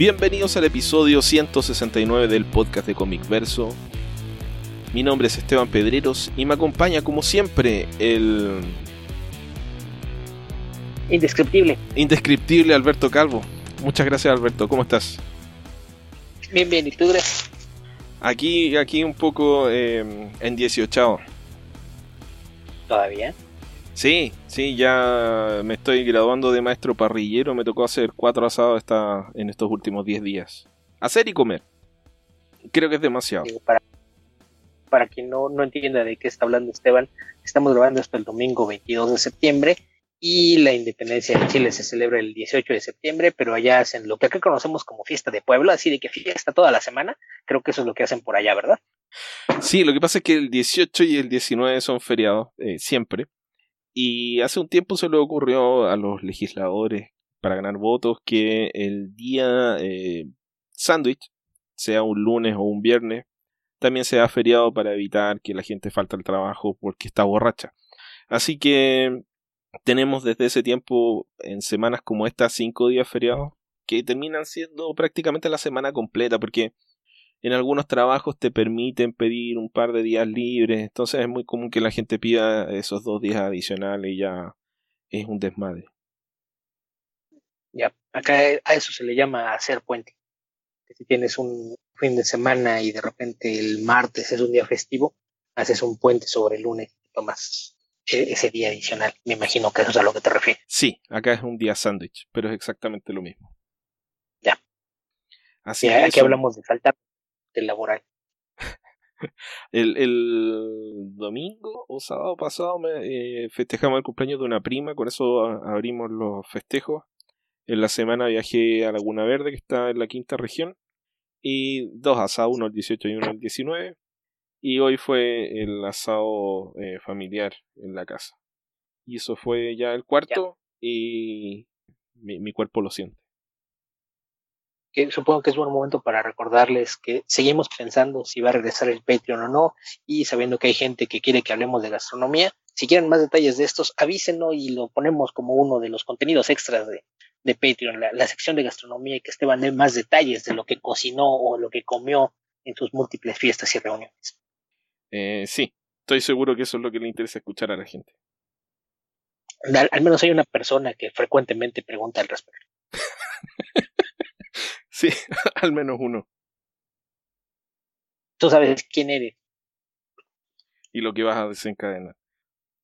Bienvenidos al episodio 169 del podcast de Comic Verso. Mi nombre es Esteban Pedreros y me acompaña como siempre el Indescriptible. indescriptible Alberto Calvo. Muchas gracias Alberto, ¿cómo estás? Bien, bien, ¿y tú, Gracias. Aquí, aquí un poco eh, en 18. ¿Todavía? Sí, sí, ya me estoy graduando de maestro parrillero. Me tocó hacer cuatro asados esta, en estos últimos 10 días. Hacer y comer. Creo que es demasiado. Digo, para, para quien no, no entienda de qué está hablando Esteban, estamos grabando esto el domingo 22 de septiembre y la independencia de Chile se celebra el 18 de septiembre, pero allá hacen lo que acá conocemos como fiesta de pueblo, así de que fiesta toda la semana. Creo que eso es lo que hacen por allá, ¿verdad? Sí, lo que pasa es que el 18 y el 19 son feriados, eh, siempre. Y hace un tiempo se le ocurrió a los legisladores para ganar votos que el día eh, sándwich, sea un lunes o un viernes, también sea feriado para evitar que la gente falte al trabajo porque está borracha. Así que tenemos desde ese tiempo en semanas como esta cinco días feriados que terminan siendo prácticamente la semana completa porque en algunos trabajos te permiten pedir un par de días libres, entonces es muy común que la gente pida esos dos días adicionales y ya es un desmadre. Ya, acá a eso se le llama hacer puente. Que si tienes un fin de semana y de repente el martes es un día festivo, haces un puente sobre el lunes y tomas e- ese día adicional. Me imagino que eso es a lo que te refieres. Sí, acá es un día sándwich, pero es exactamente lo mismo. Ya. Así Sí, que aquí eso- hablamos de faltar del laboral. El, el domingo o sábado pasado me, eh, festejamos el cumpleaños de una prima, con eso a- abrimos los festejos. En la semana viajé a Laguna Verde, que está en la quinta región, y dos asados, uno el 18 y uno el 19. Y hoy fue el asado eh, familiar en la casa. Y eso fue ya el cuarto, y mi, mi cuerpo lo siente. Que supongo que es buen momento para recordarles que seguimos pensando si va a regresar el Patreon o no y sabiendo que hay gente que quiere que hablemos de gastronomía. Si quieren más detalles de estos, avísenos y lo ponemos como uno de los contenidos extras de, de Patreon, la, la sección de gastronomía y que Esteban dé más detalles de lo que cocinó o lo que comió en sus múltiples fiestas y reuniones. Eh, sí, estoy seguro que eso es lo que le interesa escuchar a la gente. Al, al menos hay una persona que frecuentemente pregunta al respecto. Sí, al menos uno. Tú sabes quién eres. y lo que vas a desencadenar.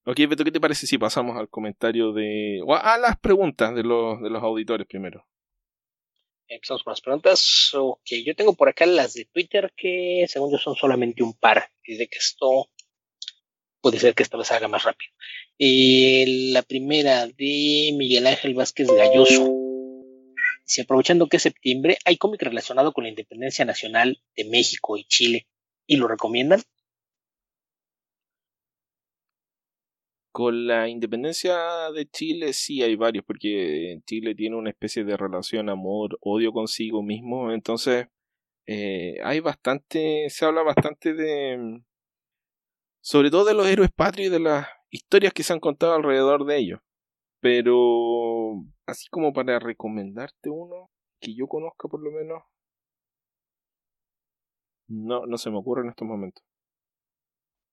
Ok, Beto, ¿qué te parece si pasamos al comentario de... o a las preguntas de los, de los auditores primero? Empezamos con las preguntas. Ok, yo tengo por acá las de Twitter que según yo son solamente un par. De que esto puede ser que esta vez haga más rápido. Eh, la primera de Miguel Ángel Vázquez Galloso. Si aprovechando que es septiembre, hay cómic relacionado con la independencia nacional de México y Chile. ¿Y lo recomiendan? Con la independencia de Chile sí hay varios, porque Chile tiene una especie de relación amor-odio consigo mismo, entonces eh, hay bastante, se habla bastante de... sobre todo de los héroes patrios y de las historias que se han contado alrededor de ellos. Pero así como para recomendarte uno, que yo conozca por lo menos, no, no se me ocurre en estos momentos.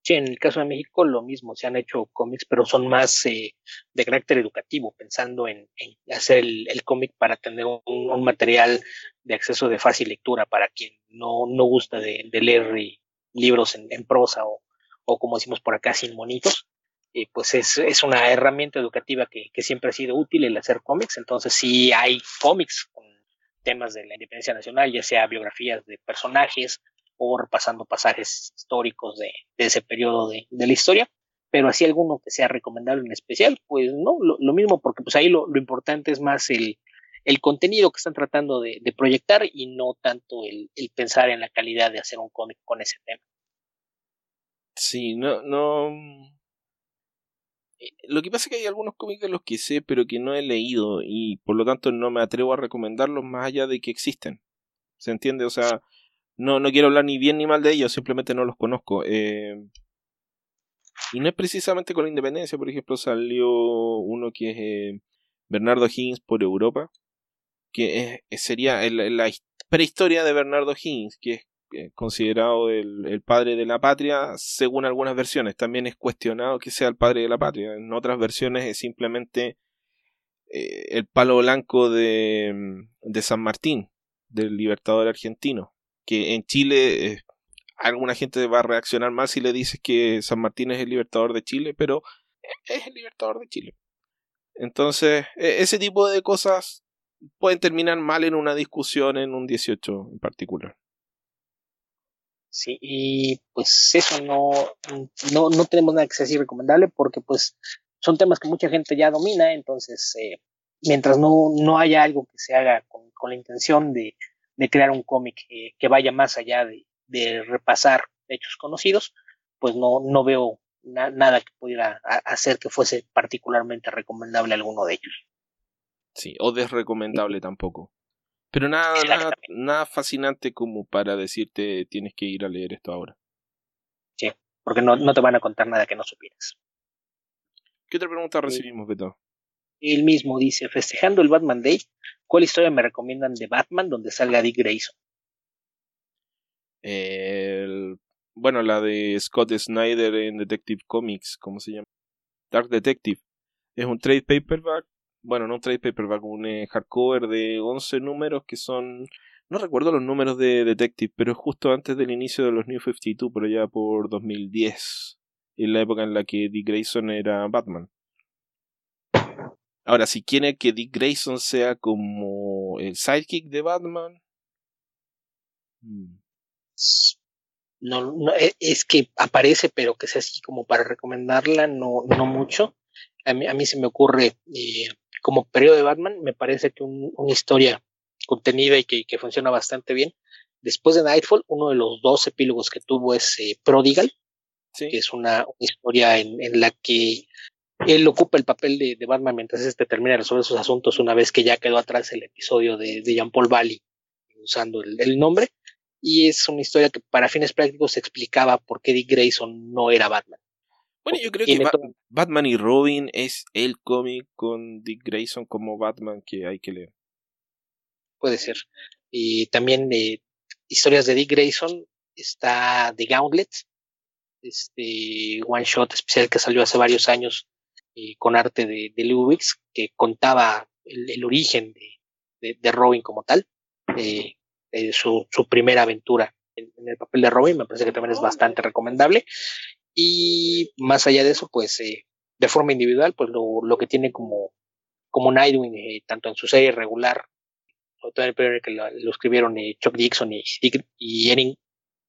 Sí, en el caso de México lo mismo, se han hecho cómics, pero son más eh, de carácter educativo, pensando en, hacer el, el cómic para tener un, material de acceso de fácil lectura para quien no, no gusta de, de leer eh, libros en, en prosa o, o, como decimos por acá, sin monitos. Eh, pues es, es, una herramienta educativa que, que, siempre ha sido útil el hacer cómics. Entonces, sí hay cómics con temas de la independencia nacional, ya sea biografías de personajes o repasando pasajes históricos de, de ese periodo de, de, la historia, pero así alguno que sea recomendable en especial, pues no, lo, lo mismo, porque pues ahí lo, lo, importante es más el, el contenido que están tratando de, proyectar y no tanto el, pensar en la calidad de hacer un cómic con ese tema. Sí, no, no. Lo que pasa es que hay algunos cómics de los que sé, pero que no he leído y por lo tanto no me atrevo a recomendarlos más allá de que existen. ¿Se entiende? O sea, no, no quiero hablar ni bien ni mal de ellos, simplemente no los conozco. Eh, y no es precisamente con la independencia, por ejemplo, salió uno que es eh, Bernardo Higgins por Europa, que sería la prehistoria de Bernardo Higgins, que es considerado el, padre de la patria, según algunas versiones. También es cuestionado que sea el padre de la patria. En otras versiones es simplemente eh, el palo blanco de, de, San Martín, del libertador argentino. Que en Chile eh, alguna gente va a reaccionar mal si le dices que San Martín es el libertador de Chile, pero es el libertador de Chile. Entonces, e, ese tipo de cosas pueden terminar mal en una discusión en un 18 en particular. Sí, y pues eso no, no, no tenemos nada que sea así recomendable porque pues son temas que mucha gente ya domina, entonces eh, mientras no, no haya algo que se haga con, la intención de, crear un cómic que vaya más allá de, repasar hechos conocidos, pues no, no veo nada que pudiera hacer que fuese particularmente recomendable alguno de ellos. Sí, o desrecomendable tampoco. Pero nada, nada, nada fascinante como para decirte tienes que ir a leer esto ahora. Sí, porque no, no te van a contar nada que no supieras. ¿Qué otra pregunta recibimos, Beto? Él mismo dice, festejando el Batman Day, ¿cuál historia me recomiendan de Batman donde salga Dick Grayson? bueno, la de Scott Snyder en Detective Comics, ¿cómo se llama? Dark Detective. Es un trade paperback bueno, no un trade paperback, un eh, hardcover de 11 números que son, no recuerdo los números de Detective, pero justo antes del inicio de los New 52, pero ya por 2010, en la época en la que Dick Grayson era Batman. Ahora, si quiere que Dick Grayson sea como el sidekick de Batman. Hmm. No, no, e, es que aparece, pero que sea así como para recomendarla, no, no mucho. A mí, a mí se me ocurre eh, como periodo de Batman, me parece que una historia contenida y que, funciona bastante bien. Después de Nightfall, uno de los dos epílogos que tuvo es eh, Prodigal, que es una, historia en, la que él ocupa el papel de, Batman mientras este termina de resolver sus asuntos una vez que ya quedó atrás el episodio de, Jean Paul Valley usando el, nombre. Y es una historia que para fines prácticos explicaba por qué Dick Grayson no era Batman. Bueno, yo creo que Batman y Robin es el cómic con Dick Grayson como Batman que hay que leer. Puede ser. Y también eh, historias de Dick Grayson está The Gauntlet, este one shot especial que salió hace varios años eh, con arte de, de que contaba el, origen de, de, Robin como tal, eh, su, su primera aventura en, el papel de Robin, me parece que también es bastante recomendable. Y más allá de eso, pues eh, de forma individual, pues lo, lo, que tiene como, como Nightwing, eh, tanto en su serie regular, sobre todo en el periodo que lo, escribieron eh, Chuck Dixon y, y, Erin,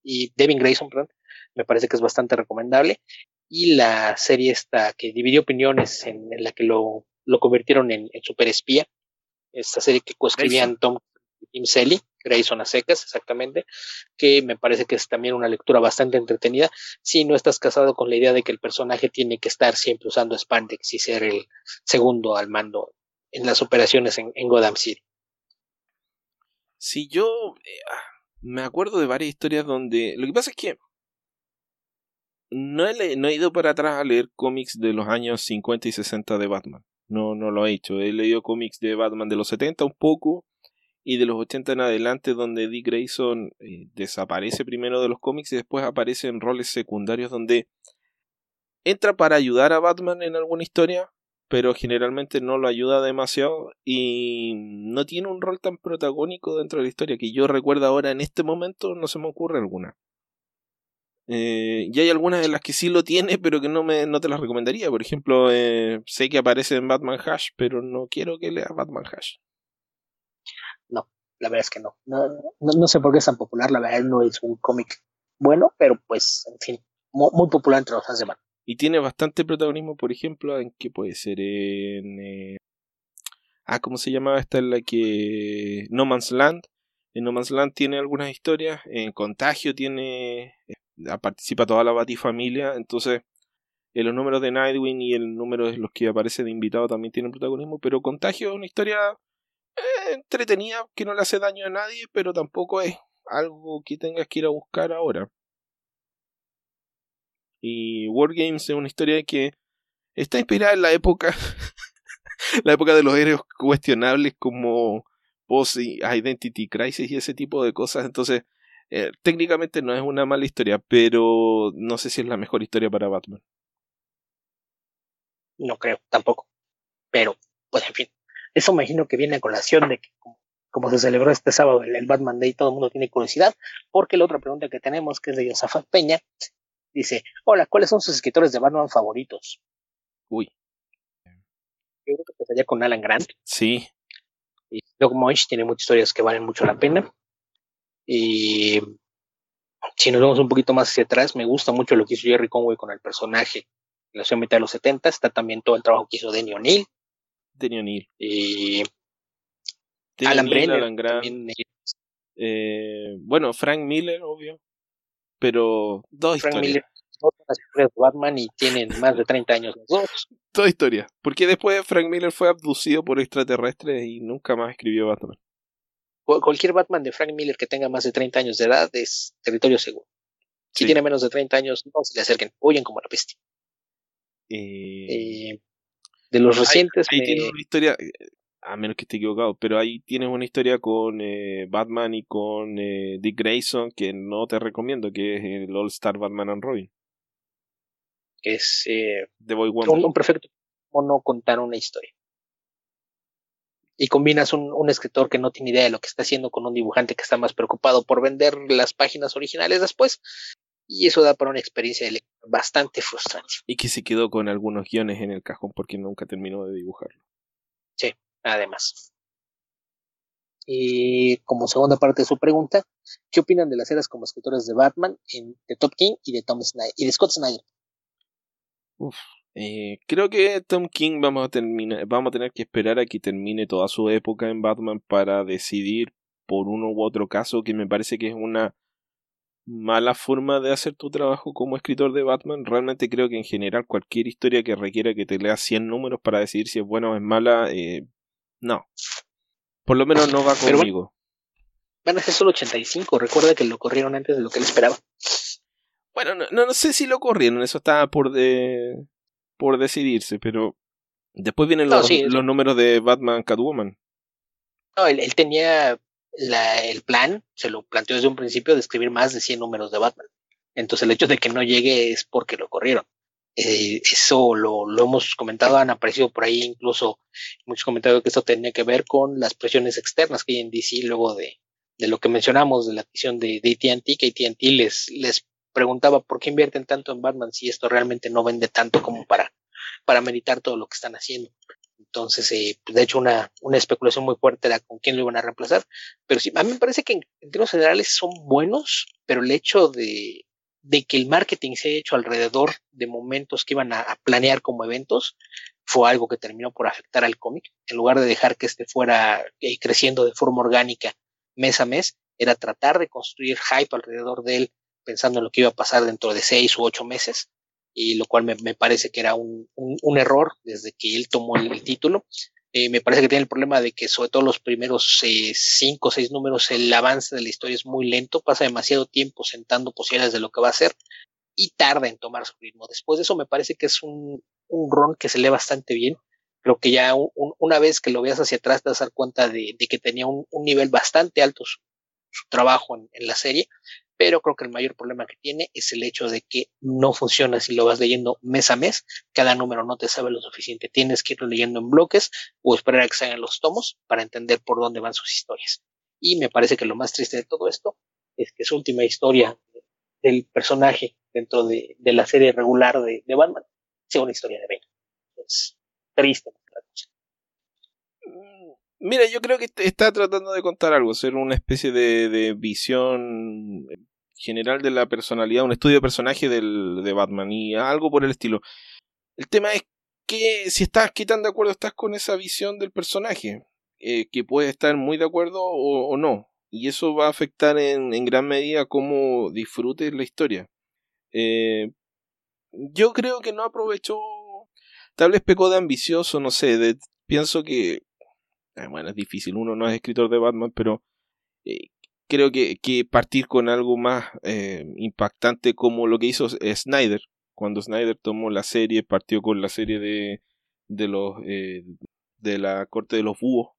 y Devin Grayson, perdón, me parece que es bastante recomendable. Y la serie esta que dividió opiniones en, la que lo, lo convirtieron en, en superespía, esta serie que coescribían Tom Tim Selly, Grayson a secas, exactamente, que me parece que es también una lectura bastante entretenida si no estás casado con la idea de que el personaje tiene que estar siempre usando spandex y ser el segundo al mando en las operaciones en, en Gotham City. Si yo eh, me acuerdo de varias historias donde lo que pasa es que no he, no he ido para atrás a leer cómics de los años 50 y 60 de Batman. No, no lo he hecho. He leído cómics de Batman de los 70 un poco y de los 80 en adelante donde Dick Grayson eh, desaparece primero de los cómics y después aparece en roles secundarios donde entra para ayudar a Batman en alguna historia, pero generalmente no lo ayuda demasiado y no tiene un rol tan protagónico dentro de la historia que yo recuerdo ahora en este momento no se me ocurre alguna. Eh, y hay algunas de las que sí lo tiene, pero que no, me, no te las recomendaría. Por ejemplo, eh, sé que aparece en Batman Hash, pero no quiero que lea Batman Hash la verdad es que no. No, no, sé por qué es tan popular, la verdad no es un cómic bueno, pero pues, en fin, muy, popular entre los fans de. Y tiene bastante protagonismo, por ejemplo, en qué puede ser en... Eh, ah, ¿cómo se llamaba esta en la que... No Man's Land. En No Man's Land tiene algunas historias, en Contagio tiene... Eh, participa toda la Batifamilia, entonces... En los números de Nightwing y el número de los que aparece de invitado también tienen protagonismo, pero Contagio es una historia entretenida, que no le hace daño a nadie, pero tampoco es algo que tengas que ir a buscar ahora. Y Wargames es una historia que está inspirada en la época, la época de los héroes cuestionables como post-identity crisis y ese tipo de cosas. Entonces, eh, técnicamente no es una mala historia, pero no sé si es la mejor historia para Batman. No creo, tampoco. Pero, pues en fin, eso imagino que viene a colación de que como, se celebró este sábado el, Batman Day, todo el mundo tiene curiosidad, porque la otra pregunta que tenemos, que es de Yosafat Peña, dice, hola, ¿cuáles son sus escritores de Batman favoritos? Uy. Yo creo que empezaría con Alan Grant. Sí. Y Doug Moich tiene muchas historias que valen mucho la pena. Y si nos vemos un poquito más hacia atrás, me gusta mucho lo que hizo Jerry Conway con el personaje en la mitad de los 70. Está también todo el trabajo que hizo Denny O'Neill. Denny O'Neill. Y Alan Brenner. Eh, bueno, Frank Miller, obvio. Pero dos Frank historias. Miller, Batman y tienen más de 30 años los dos. Toda historia. Porque después Frank Miller fue abducido por extraterrestres y nunca más escribió Batman cualquier Batman de Frank Miller que tenga más de 30 años de edad es territorio seguro. Si tiene menos de 30 años, no se le acerquen, huyen como la peste. Eh, de los recientes. Ahí, tienes una historia, eh, a menos que esté equivocado, pero ahí tienes una historia con eh, Batman y con Dick Grayson que no te recomiendo, que es el All Star Batman and Robin. Es The Boy un, un perfecto no contar una historia y combinas un, escritor que no tiene idea de lo que está haciendo con un dibujante que está más preocupado por vender las páginas originales después. Y eso da para una experiencia bastante frustrante. Y que se quedó con algunos guiones en el cajón porque nunca terminó de dibujarlo. Sí, además. Y como segunda parte de su pregunta, ¿qué opinan de las eras como escritores de Batman en, de Top King y de, Tom Snyder, y de Scott Snyder? Uf, eh, creo que Tom King vamos a terminar, vamos a tener que esperar a que termine toda su época en Batman para decidir por uno u otro caso que me parece que es una mala forma de hacer tu trabajo como escritor de Batman. Realmente creo que en general cualquier historia que requiera que te leas 100 números para decidir si es buena o es mala, eh, no. Por lo menos no va conmigo. Van a ser solo 85, recuerda que lo corrieron antes de lo que él esperaba. Bueno, no, no, sé si lo corrieron, eso estaba por de por decidirse, pero después vienen los, los números de Batman Catwoman. No, él, tenía el plan, se lo planteó desde un principio, de escribir más de 100 números de Batman. Entonces el hecho de que no llegue es porque lo corrieron. Eh, eso lo, lo, hemos comentado, han aparecido por ahí incluso muchos comentarios que esto tenía que ver con las presiones externas que hay en DC luego de, de lo que mencionamos de la adquisición de, de AT&T, que AT&T les, les preguntaba por qué invierten tanto en Batman si esto realmente no vende tanto como para, para meditar todo lo que están haciendo. Entonces, eh, pues, de hecho, una, una especulación muy fuerte era con quién lo iban a reemplazar. Pero sí, a mí me parece que en, términos generales son buenos, pero el hecho de, de, que el marketing se haya hecho alrededor de momentos que iban a, planear como eventos fue algo que terminó por afectar al cómic. En lugar de dejar que este fuera eh, creciendo de forma orgánica mes a mes, era tratar de construir hype alrededor de él pensando en lo que iba a pasar dentro de seis u ocho meses, y lo cual me, me parece que era un, un, error desde que él tomó el, título. Eh, me parece que tiene el problema de que sobre todo los primeros eh, cinco o seis números el avance de la historia es muy lento, pasa demasiado tiempo sentando posibilidades de lo que va a hacer y tarda en tomar su ritmo. Después de eso me parece que es un, un ron que se lee bastante bien. Creo que ya una vez que lo veas hacia atrás te vas cuenta de, de que tenía un, nivel bastante alto su, trabajo en, la serie pero creo que el mayor problema que tiene es el hecho de que no funciona si lo vas leyendo mes a mes, cada número no te sabe lo suficiente, tienes que irlo leyendo en bloques o esperar a que salgan los tomos para entender por dónde van sus historias. Y me parece que lo más triste de todo esto es que su última historia del personaje dentro de, la serie regular de, Batman sea una historia de vena. Es triste. Mira, yo creo que está tratando de contar algo, ser una especie de, visión general de la personalidad, un estudio de personaje del, de Batman y algo por el estilo. El tema es que si estás, qué tan de acuerdo estás con esa visión del personaje, eh, que puedes estar muy de acuerdo o, no, y eso va a afectar en, gran medida cómo disfrutes la historia. Eh, yo creo que no aprovechó, tal vez pecó de ambicioso, no sé, pienso que bueno, es difícil, uno no es escritor de Batman, pero eh, creo que, que, partir con algo más eh, impactante como lo que hizo Snyder, cuando Snyder tomó la serie, partió con la serie de, de los de la corte de los búhos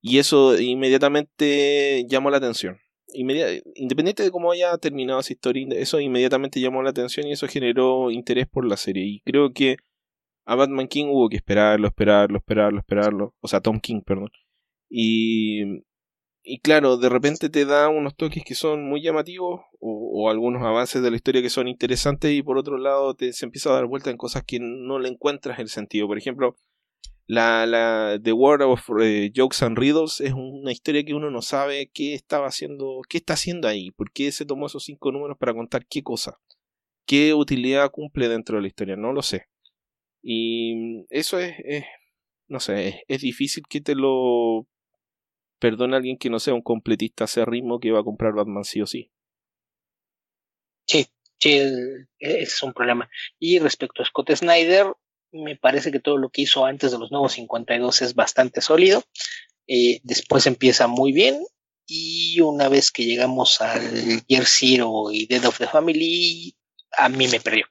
Y eso inmediatamente llamó la atención. independiente de cómo haya terminado esa historia, eso inmediatamente llamó la atención y eso generó interés por la serie. Y creo que a Batman King hubo que esperarlo, esperarlo, esperarlo, esperarlo. O sea, Tom King, perdón. Y, y claro, de repente te da unos toques que son muy llamativos o, algunos avances de la historia que son interesantes y por otro lado te, se empieza a dar vuelta en cosas que no le encuentras el sentido. Por ejemplo, la, la The World of eh, Jokes and Riddles es una historia que uno no sabe qué estaba haciendo, qué está haciendo ahí, por qué se tomó esos cinco números para contar qué cosa, qué utilidad cumple dentro de la historia, no lo sé. Y eso es, no sé, es, difícil que te lo perdone alguien que no sea un completista ritmo que va a comprar Batman sí o sí. Sí, sí, es un problema. Y respecto a Scott Snyder, me parece que todo lo que hizo antes de los nuevos 52 es bastante sólido. Eh, después empieza muy bien. Y una vez que llegamos al Year Zero y Dead of the Family, a mí me perdió.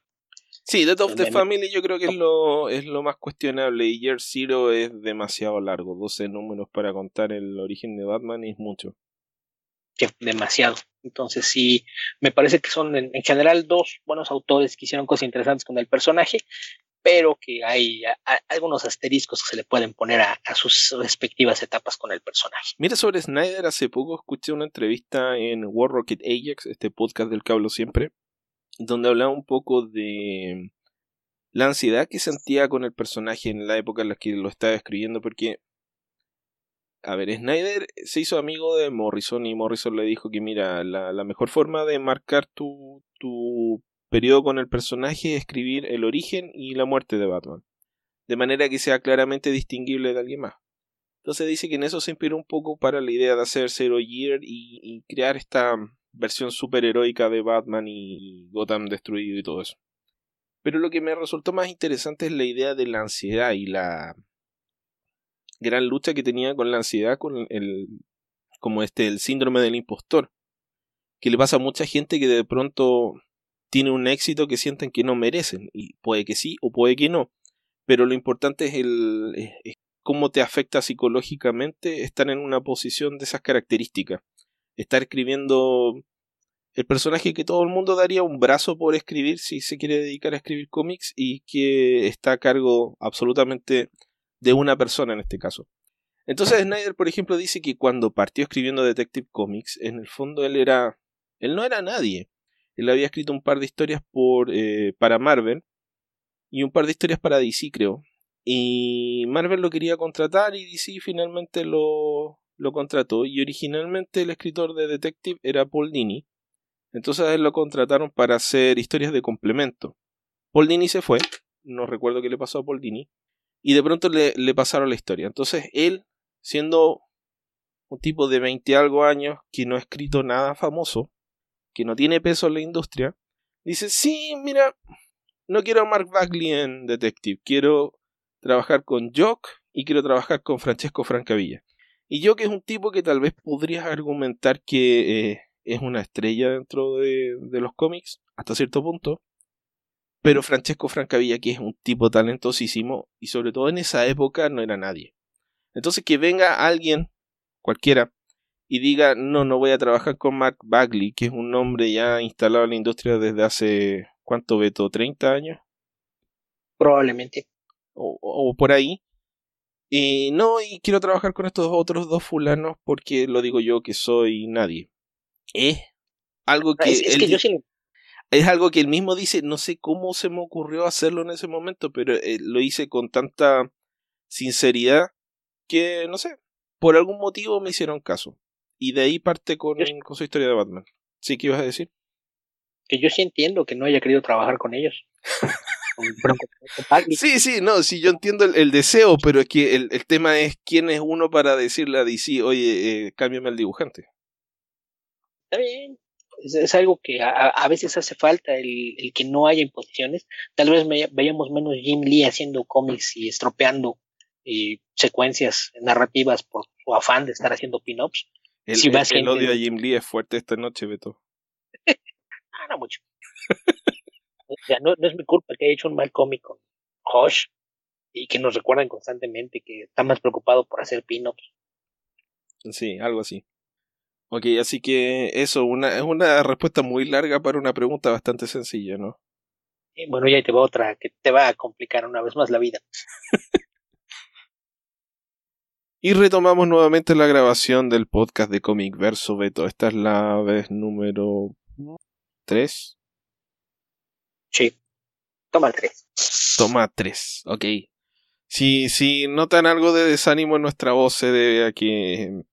Sí, Dead of the Family yo creo que es lo, es lo más cuestionable. Y Year Zero es demasiado largo. 12 números para contar el origen de Batman es mucho. Demasiado. Entonces sí, me parece que son en, general dos buenos autores que hicieron cosas interesantes con el personaje, pero que hay algunos asteriscos que se le pueden poner a, sus respectivas etapas con el personaje. Mira, sobre Snyder, hace poco escuché una entrevista en War Rocket Ajax, este podcast del que hablo siempre, donde hablaba un poco de la ansiedad que sentía con el personaje en la época en la que lo estaba escribiendo, porque, a ver, Snyder se hizo amigo de Morrison y Morrison le dijo que, mira, la, la mejor forma de marcar tu, tu periodo con el personaje, escribir el origen y la muerte de Batman, de manera que sea claramente distinguible de alguien más. Entonces dice que en eso se inspiró un poco para la idea de hacer Zero Year y, crear esta versión superheroica de Batman y Gotham destruido y todo eso. Pero lo que me resultó más interesante es la idea de la ansiedad y la gran lucha que tenía con la ansiedad, con el como este el síndrome del impostor, que le pasa a mucha gente que de pronto tiene un éxito que sienten que no merecen. Y puede que sí o puede que no. Pero lo importante es el cómo te afecta psicológicamente estar en una posición de esas características. Estar escribiendo el personaje que todo el mundo daría un brazo por escribir si se quiere dedicar a escribir cómics y que está a cargo absolutamente de una persona en este caso. Entonces Snyder, por ejemplo, dice que cuando partió escribiendo Detective Comics, en el fondo él era él no era nadie. Él había escrito un par de historias por, eh, para Marvel y un par de historias para DC, creo. Y Marvel lo quería contratar y DC finalmente lo, lo contrató. Y originalmente el escritor de Detective era Paul Dini. Entonces él lo contrataron para hacer historias de complemento. Paul Dini se fue, no recuerdo qué le pasó a Paul Dini, y de pronto le, le pasaron la historia. Entonces él, siendo un tipo de 20 algo años que no ha escrito nada famoso, que no tiene peso en la industria, dice, sí, mira, no quiero a Mark Bagley en Detective, quiero trabajar con Jock y quiero trabajar con Francesco Francavilla. Y Jock es un tipo que tal vez podrías argumentar que eh, es una estrella dentro de, de los cómics, hasta cierto punto, pero Francesco Francavilla, que es un tipo talentosísimo, y sobre todo en esa época no era nadie. Entonces que venga alguien, cualquiera, y diga, no, no voy a trabajar con Mark Bagley, que es un hombre ya instalado en la industria desde hace, ¿cuánto veto? ¿30 años? Probablemente. O, por ahí. Y no, y quiero trabajar con estos otros dos fulanos porque lo digo yo que soy nadie. Es algo que... Es, que yo Es algo que él mismo dice, no sé cómo se me ocurrió hacerlo en ese momento, pero eh, lo hice con tanta sinceridad que, no sé, por algún motivo me hicieron caso. Y de ahí parte con, con su historia de Batman. ¿Sí que ibas a decir? Que yo sí entiendo que no haya querido trabajar con ellos. sí, sí, no, sí, yo entiendo el, deseo, pero es que el, el, tema es quién es uno para decirle a DC, oye, eh, cámbiame al dibujante. Está bien, es, algo que a, a, veces hace falta, el, el, que no haya imposiciones. Tal vez veamos menos Jim Lee haciendo cómics y estropeando eh, secuencias narrativas por su afán de estar haciendo pin-ups. El, odio a Jim Lee es fuerte esta noche, Beto. ah, no mucho. o sea, no, es mi culpa que haya hecho un mal cómico Josh y que nos recuerden constantemente que está más preocupado por hacer pin-ups. Sí, algo así. Ok, así que eso, una, es una respuesta muy larga para una pregunta bastante sencilla, ¿no? bueno, ya te va otra que te va a complicar una vez más la vida. y retomamos nuevamente la grabación del podcast de Comic Verso Beto. Esta es la vez número 3. Sí. Toma 3. Toma 3, ok. Si, si notan algo de desánimo en nuestra voz, se debe a que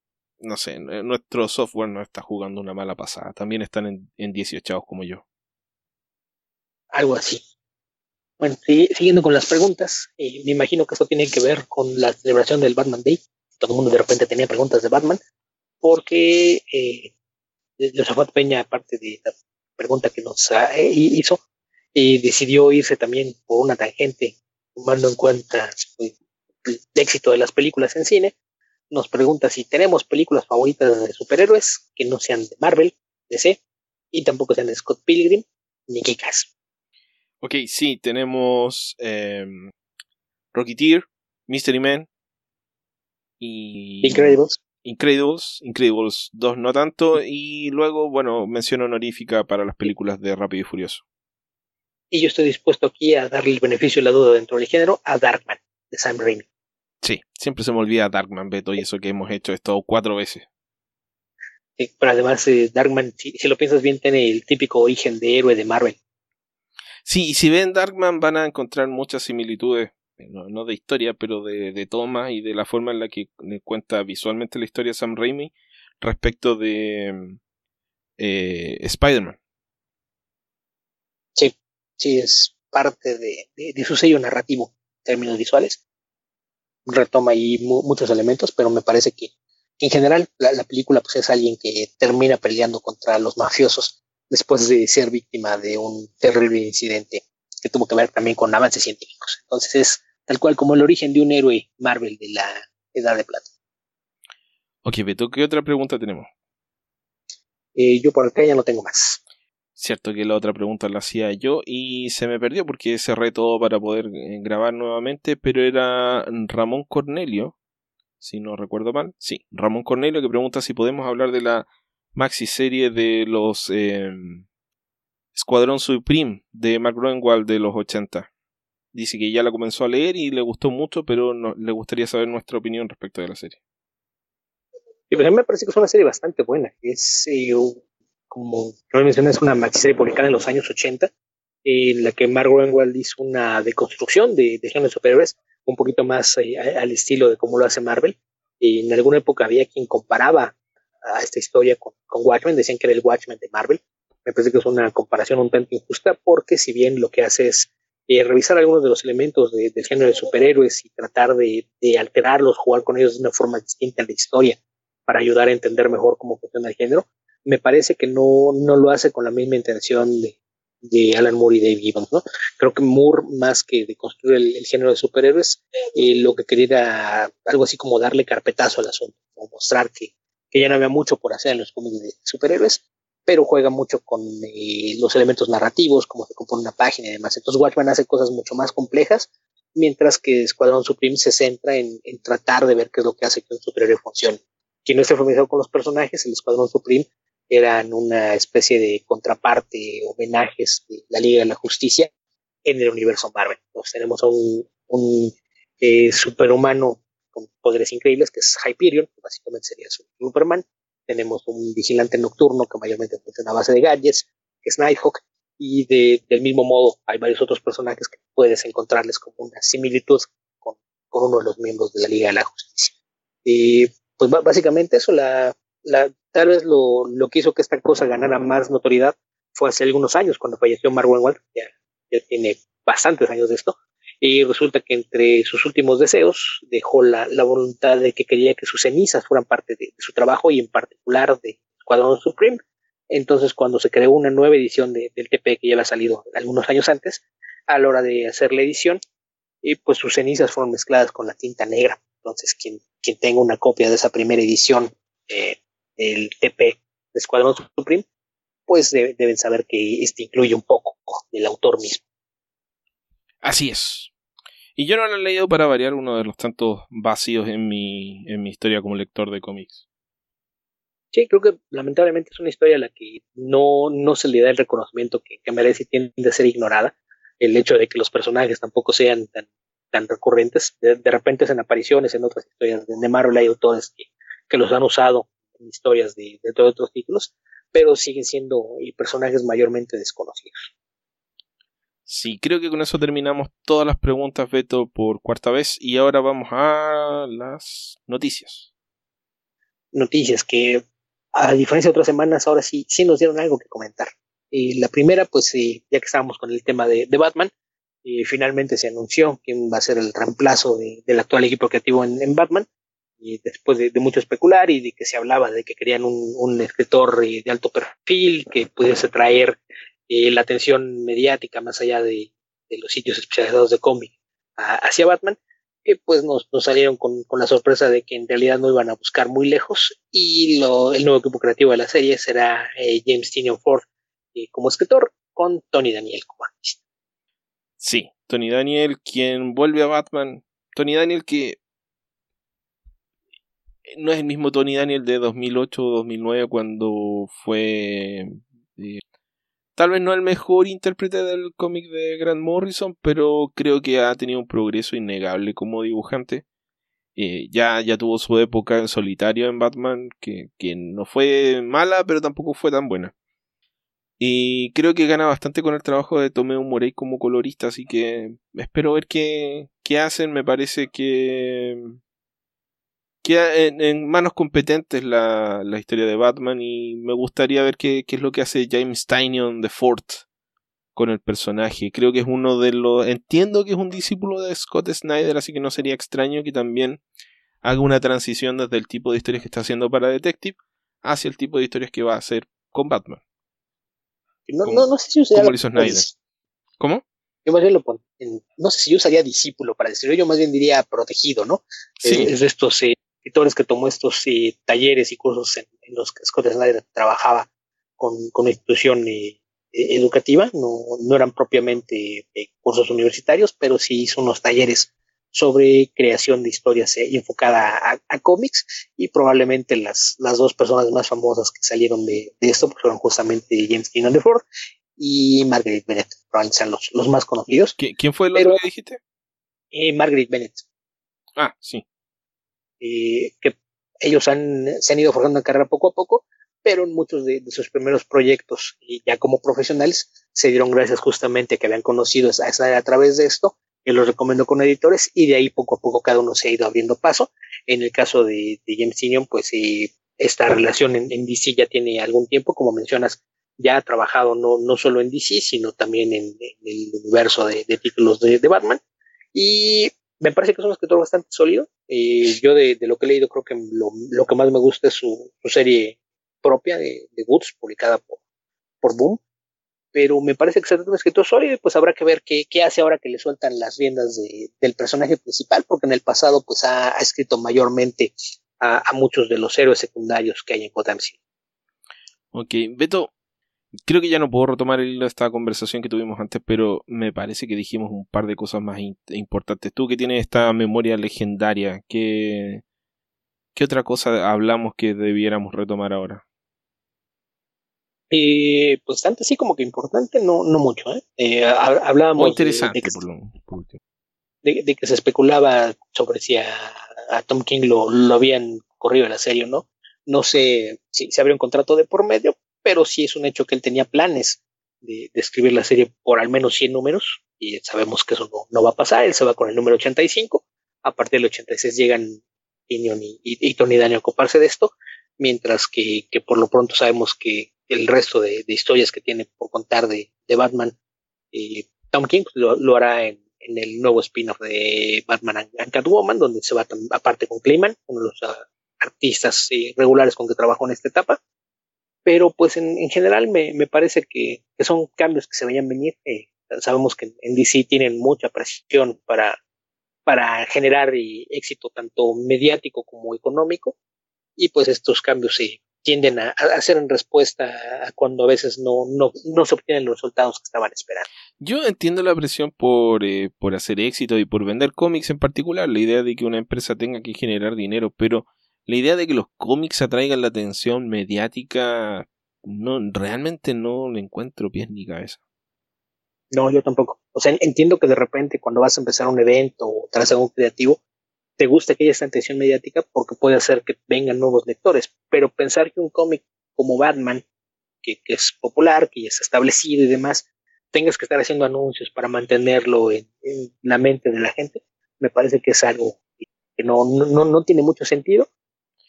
no sé, nuestro software no está jugando una mala pasada. También están en, en 18 como yo. Algo así. Bueno, siguiendo con las preguntas, eh, me imagino que esto tiene que ver con la celebración del Batman Day. Todo el mundo de repente tenía preguntas de Batman, porque eh, Josafat Peña, aparte de la pregunta que nos eh, hizo, eh, decidió irse también por una tangente, tomando en cuenta pues, el éxito de las películas en cine, nos pregunta si tenemos películas favoritas de superhéroes que no sean de Marvel, DC, y tampoco sean de Scott Pilgrim ni Kikas. Ok, sí, tenemos eh, Rocketeer, Mystery Man y Incredibles. Incredibles, Incredibles 2 no tanto, y luego, bueno, mención honorífica para las películas de Rápido y Furioso. Y yo estoy dispuesto aquí a darle el beneficio de la duda dentro del género a Darkman, de Sam Raimi. Sí, siempre se me olvida Darkman, Beto, y eso que hemos hecho esto cuatro veces. Sí, pero además eh, Darkman, si, lo piensas bien, tiene el típico origen de héroe de Marvel. Sí, y si ven Darkman van a encontrar muchas similitudes, eh, no, de historia, pero de, de, toma y de la forma en la que cuenta visualmente la historia Sam Raimi respecto de eh, Spider-Man. Sí, es parte de, de, su sello narrativo en términos visuales retoma ahí muchos elementos, pero me parece que en general la, película pues es alguien que termina peleando contra los mafiosos después de ser víctima de un terrible incidente que tuvo que ver también con avances científicos. Entonces es tal cual como el origen de un héroe Marvel de la Edad de Plata. Ok, Beto, ¿qué otra pregunta tenemos? Eh, yo por acá ya no tengo más. Cierto que la otra pregunta la hacía yo y se me perdió porque cerré todo para poder eh, grabar nuevamente, pero era Ramón Cornelio, si no recuerdo mal. Sí, Ramón Cornelio que pregunta si podemos hablar de la maxi serie de los eh, Escuadrón Supreme de Mark Groenwald de los 80. Dice que ya la comenzó a leer y le gustó mucho, pero le gustaría saber nuestra opinión respecto de la serie. Y pues a mí me parece que es una serie bastante buena. Es eh, como lo mencioné, es una maxiserie publicada en los años 80, en la que Mark Greenwald hizo una deconstrucción de, de género de superhéroes, un poquito más eh, al estilo de cómo lo hace Marvel. Y en alguna época había quien comparaba a esta historia con, con, Watchmen, decían que era el Watchmen de Marvel. Me parece que es una comparación un tanto injusta, porque si bien lo que hace es eh, revisar algunos de los elementos del género de superhéroes y tratar de, de alterarlos, jugar con ellos de una forma distinta en la historia, para ayudar a entender mejor cómo funciona el género, me parece que no, no lo hace con la misma intención de, de Alan Moore y Dave Gibbons, ¿no? Creo que Moore, más que de construir el, género de superhéroes, eh, lo que quería era algo así como darle carpetazo al asunto, o mostrar que, que ya no había mucho por hacer en los cómics de superhéroes, pero juega mucho con eh, los elementos narrativos, como se compone una página y demás. Entonces Watchman hace cosas mucho más complejas, mientras que Escuadrón Supreme se centra en, en tratar de ver qué es lo que hace que un superhéroe funcione. Quien no esté familiarizado con los personajes, el Escuadrón Supreme eran una especie de contraparte, homenajes de la Liga de la Justicia en el universo Marvel. Entonces tenemos a un, un eh, superhumano con poderes increíbles, que es Hyperion, que básicamente sería su Superman. Tenemos un vigilante nocturno que mayormente funciona a base de gadgets, que es Nighthawk. Y de, del mismo modo, hay varios otros personajes que puedes encontrarles como una similitud con, con uno de los miembros de la Liga de la Justicia. Y pues básicamente eso, la, la, tal vez lo, lo, que hizo que esta cosa ganara más notoriedad fue hace algunos años, cuando falleció Mark Walt, ya, ya tiene bastantes años de esto, y resulta que entre sus últimos deseos dejó la, la voluntad de que quería que sus cenizas fueran parte de, su trabajo y en particular de Escuadrón Supreme. Entonces, cuando se creó una nueva edición de, del TP que ya había salido algunos años antes, a la hora de hacer la edición, y pues sus cenizas fueron mezcladas con la tinta negra. Entonces, quien, quien tenga una copia de esa primera edición eh, el TP de Escuadrón Supreme, pues deben saber que este incluye un poco del autor mismo. Así es. Y yo no lo he leído para variar uno de los tantos vacíos en mi, en mi historia como lector de cómics. Sí, creo que lamentablemente es una historia a la que no, no se le da el reconocimiento que, merece y tiende a ser ignorada. El hecho de que los personajes tampoco sean tan, tan recurrentes. De, repente hacen apariciones en otras historias de, Marvel, hay autores que, que, los han usado historias de, de todos otros títulos, pero siguen siendo personajes mayormente desconocidos. Sí, creo que con eso terminamos todas las preguntas, Beto, por cuarta vez. Y ahora vamos a las noticias. Noticias que a diferencia de otras semanas, ahora sí, sí nos dieron algo que comentar. la primera, pues ya que estábamos con el tema de, Batman, finalmente se anunció quién va a ser el reemplazo del actual equipo creativo en, Batman, y después de, mucho especular y de que se hablaba de que querían un, escritor de alto perfil que pudiese traer la atención mediática más allá de, los sitios especializados de cómic hacia Batman, que pues nos, salieron con, la sorpresa de que en realidad no iban a buscar muy lejos y lo, el nuevo equipo creativo de la serie será eh, James Tynion Ford eh, como escritor con Tony Daniel como artista. Sí, Tony Daniel quien vuelve a Batman. Tony Daniel que no es el mismo Tony Daniel de 2008 o 2009 cuando fue eh, Tal vez no el mejor intérprete del cómic de Grant Morrison, pero creo que ha tenido un progreso innegable como dibujante. Eh, ya, ya tuvo su época en solitario en Batman, que, que, no fue mala, pero tampoco fue tan buena. Y creo que gana bastante con el trabajo de Tomeu Morey como colorista, así que espero ver qué, qué hacen. Me parece que queda en, manos competentes la, historia de Batman y me gustaría ver qué, es lo que hace James Tynion de Ford con el personaje. Creo que es uno de los... Entiendo que es un discípulo de Scott Snyder, así que no sería extraño que también haga una transición desde el tipo de historias que está haciendo para Detective hacia el tipo de historias que va a hacer con Batman. No, no, sé si usaría... ¿Cómo? Yo más bien lo no sé si yo usaría discípulo para decirlo, yo más bien diría protegido, ¿no? Sí. Es, de estos eh, escritores que tomó estos eh, talleres y cursos en, los que Scott Snyder trabajaba con, con una institución eh, e-, educativa, no, no, eran propiamente eh, cursos universitarios, pero sí hizo unos talleres sobre creación de historias enfocada a, cómics y probablemente las, las dos personas más famosas que salieron de, esto pues, fueron justamente James Keenan de Ford y Margaret Bennett, probablemente sean los, los más conocidos. ¿Quién fue el otro que dijiste? Margaret Bennett. Ah, sí. Eh, que ellos han, se han ido forjando en carrera poco a poco, pero en muchos de, sus primeros proyectos, y ya como profesionales, se dieron gracias justamente que habían conocido a, a través de esto, que los recomiendo con editores, y de ahí poco a poco cada uno se ha ido abriendo paso. En el caso de, James Tinion, pues eh, esta relación en, DC ya tiene algún tiempo, como mencionas, ya ha trabajado no, no solo en DC, sino también en, el universo de, títulos de, de, Batman. Y me parece que es un escritor bastante sólido. Eh, yo de, lo que he leído creo que lo, que más me gusta es su, serie propia de, de Goods, publicada por, por Boom. Pero me parece que es un escritor sólido y pues habrá que ver qué, qué hace ahora que le sueltan las riendas del personaje principal, porque en el pasado pues ha, escrito mayormente a, muchos de los héroes secundarios que hay en Gotham City. Ok, Beto, Creo que ya no puedo retomar esta conversación que tuvimos antes, pero me parece que dijimos un par de cosas más importantes. Tú que tienes esta memoria legendaria, ¿qué, ¿qué otra cosa hablamos que debiéramos retomar ahora? Eh, pues tanto así como que importante, no, no mucho. ¿eh? eh hablábamos interesante, de, de, que se especulaba sobre si a, Tom King lo, lo habían corrido en la serie o no. No sé si se habría un contrato de por medio, pero sí es un hecho que él tenía planes de, escribir la serie por al menos 100 números y sabemos que eso no, va a pasar, él se va con el número 85, a partir del 86 llegan Tinion y, Tony Daniel a ocuparse de esto, mientras que, por lo pronto sabemos que el resto de, historias que tiene por contar de, Batman, eh, Tom King lo, hará en, el nuevo spin-off de Batman and, Catwoman, donde se va aparte con Clayman, uno de los ah, artistas eh, regulares con que trabajo en esta etapa, pero pues en, general me, parece que, son cambios que se vayan a venir. Eh, sabemos que en DC tienen mucha presión para, para generar eh, éxito tanto mediático como económico y pues estos cambios se tienden a, hacer en respuesta a cuando a veces no, no, no, se obtienen los resultados que estaban esperando. Yo entiendo la presión por, eh, por hacer éxito y por vender cómics en particular, la idea de que una empresa tenga que generar dinero, pero la idea de que los cómics atraigan la atención mediática, no, realmente no le encuentro pies ni cabeza. No, yo tampoco. O sea, entiendo que de repente cuando vas a empezar un evento o tras algo creativo, te gusta que haya esta atención mediática porque puede hacer que vengan nuevos lectores, pero pensar que un cómic como Batman, que, es popular, que ya establecido y demás, tengas que estar haciendo anuncios para mantenerlo en, la mente de la gente, me parece que es algo que no, no, no tiene mucho sentido,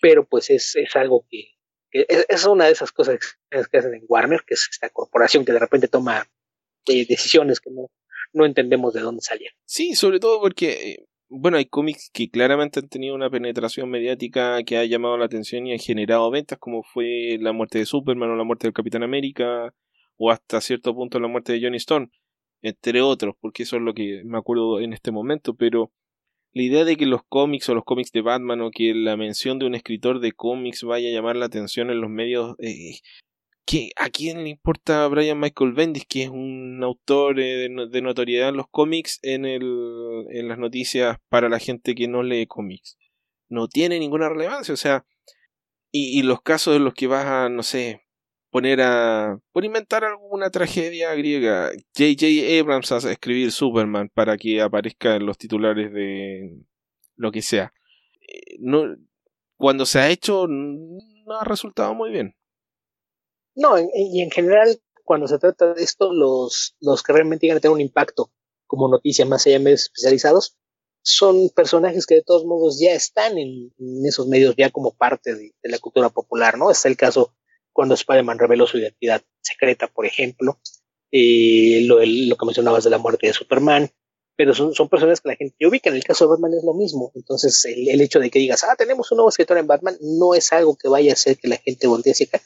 pero pues es, es algo que, es, una de esas cosas que hacen en Warner, que es esta corporación que de repente toma eh, decisiones que no, no entendemos de dónde salían. Sí, sobre todo porque, eh, bueno, hay cómics que claramente han tenido una penetración mediática que ha llamado la atención y han generado ventas, como fue la muerte de Superman o la muerte del Capitán América, o hasta cierto punto la muerte de Johnny Stone, entre otros, porque eso es lo que me acuerdo en este momento, pero la idea de que los cómics o los cómics de Batman o que la mención de un escritor de cómics vaya a llamar la atención en los medios, eh, ¿a quién le importa a Brian Michael Bendis, que es un autor eh, de, notoriedad en los cómics, en, el, en las noticias para la gente que no lee cómics? No tiene ninguna relevancia, o sea, y, y los casos en los que vas a, no sé, poner a. por inventar alguna tragedia griega. J.J. Abrams a escribir Superman para que aparezca en los titulares de lo que sea. Eh, no, cuando se ha hecho, no ha resultado muy bien. No, y en general, cuando se trata de esto, los, los que realmente llegan a tener un impacto como noticia más allá de medios especializados, son personajes que de todos modos ya están en, esos medios ya como parte de, de, la cultura popular, ¿no? Está el caso cuando Spider-Man reveló su identidad secreta, por ejemplo, lo, que mencionabas de la muerte de Superman, pero son, son personas que la gente ubica. En el caso de Batman es lo mismo. Entonces, el, el, hecho de que digas, ah, tenemos un nuevo escritor en Batman, no es algo que vaya a hacer que la gente voltee hacia acá,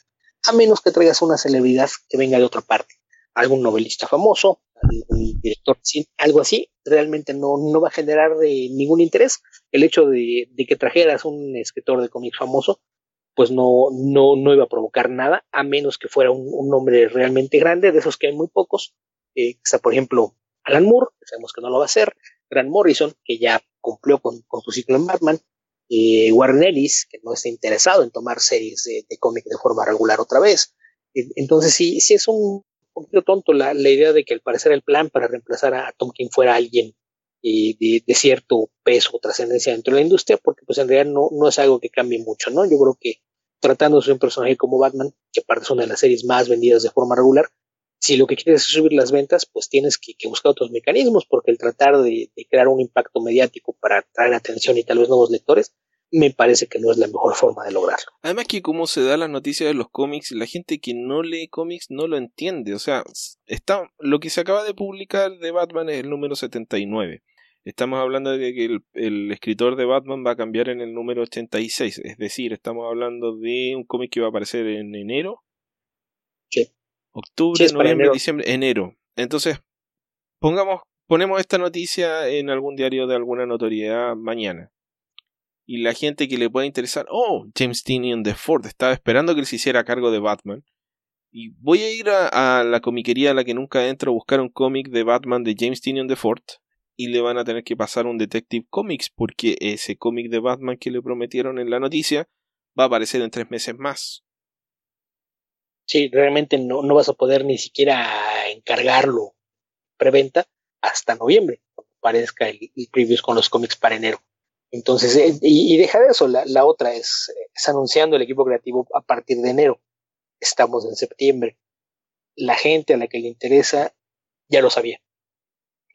a menos que traigas una celebridad que venga de otra parte. Algún novelista famoso, algún director, algo así, realmente no, no va a generar ningún interés. El hecho de, de que trajeras un escritor de cómics famoso pues no, no, no iba a provocar nada, a menos que fuera un, un nombre realmente grande, de esos que hay muy pocos. Eh, por ejemplo, Alan Moore, que sabemos que no lo va a hacer, Grant Morrison, que ya cumplió con, con su ciclo en Batman, eh, Warren Ellis, que no está interesado en tomar series de, de cómic de forma regular otra vez. entonces, sí, sí es un poquito tonto la, la, idea de que al parecer el plan para reemplazar a Tom King fuera alguien de, de, cierto peso o trascendencia dentro de la industria, porque pues en realidad no, no es algo que cambie mucho, ¿no? Yo creo que tratándose de un personaje como Batman, que aparte es una de las series más vendidas de forma regular, si lo que quieres es subir las ventas, pues tienes que, que buscar otros mecanismos, porque el tratar de, de, crear un impacto mediático para atraer atención y tal vez nuevos lectores, me parece que no es la mejor forma de lograrlo. Además que como se da la noticia de los cómics, la gente que no lee cómics no lo entiende. O sea, está, lo que se acaba de publicar de Batman es el número 79. Estamos hablando de que el, escritor de Batman va a cambiar en el número 86, es decir, estamos hablando de un cómic que va a aparecer en enero. Sí. Octubre, noviembre, diciembre, enero. Entonces, pongamos, ponemos esta noticia en algún diario de alguna notoriedad mañana. Y la gente que le pueda interesar, oh, James Tinian de Ford, estaba esperando que él se hiciera cargo de Batman. Y voy a ir a, a la comiquería a la que nunca entro a buscar un cómic de Batman de James Tinian de Ford y le van a tener que pasar un Detective Comics porque ese cómic de Batman que le prometieron en la noticia va a aparecer en tres meses más. Sí, realmente no, no vas a poder ni siquiera encargarlo preventa hasta noviembre, cuando aparezca el, el previews con los cómics para enero. Entonces, eh, y, y, deja de eso, la, la otra es, es anunciando el equipo creativo a partir de enero. Estamos en septiembre. La gente a la que le interesa ya lo sabía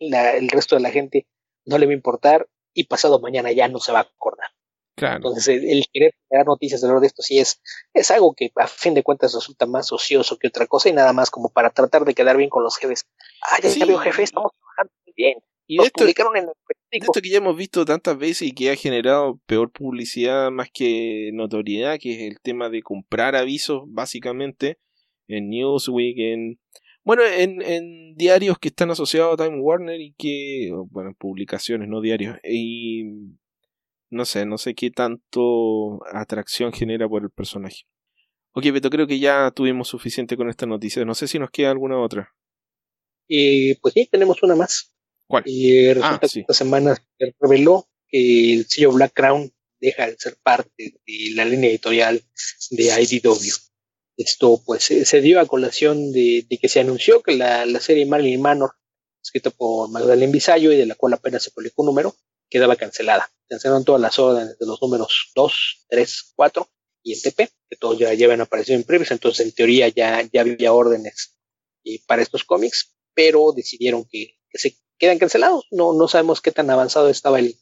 la, el resto de la gente no le va a importar y pasado mañana ya no se va a acordar. Claro. Entonces, el, el querer dar noticias alrededor de esto sí es, es algo que a fin de cuentas resulta más ocioso que otra cosa y nada más como para tratar de quedar bien con los jefes. Ah, ya, sí. ya veo jefe, estamos trabajando muy bien. Y Nos esto, publicaron en el esto que ya hemos visto tantas veces y que ha generado peor publicidad más que notoriedad, que es el tema de comprar avisos, básicamente, en Newsweek, en bueno, en, en, diarios que están asociados a Time Warner y que, bueno, publicaciones, no diarios, y no sé, no sé qué tanto atracción genera por el personaje. Ok, Beto, creo que ya tuvimos suficiente con esta noticia. No sé si nos queda alguna otra. Eh, pues sí, tenemos una más. ¿Cuál? Eh, resulta ah, sí. que esta semana se reveló que el sello Black Crown deja de ser parte de la línea editorial de IDW. Esto pues se dio a colación de, que se anunció que la, serie Marilyn Manor, escrita por Magdalene Bisayo y de la cual apenas se publicó un número, quedaba cancelada. Cancelaron todas las órdenes de los números 2, 3, 4 y el TP, que todos ya, llevan aparecido en previos, entonces en teoría ya, ya había órdenes eh, para estos cómics, pero decidieron que, se quedan cancelados. No, no sabemos qué tan avanzado estaba el,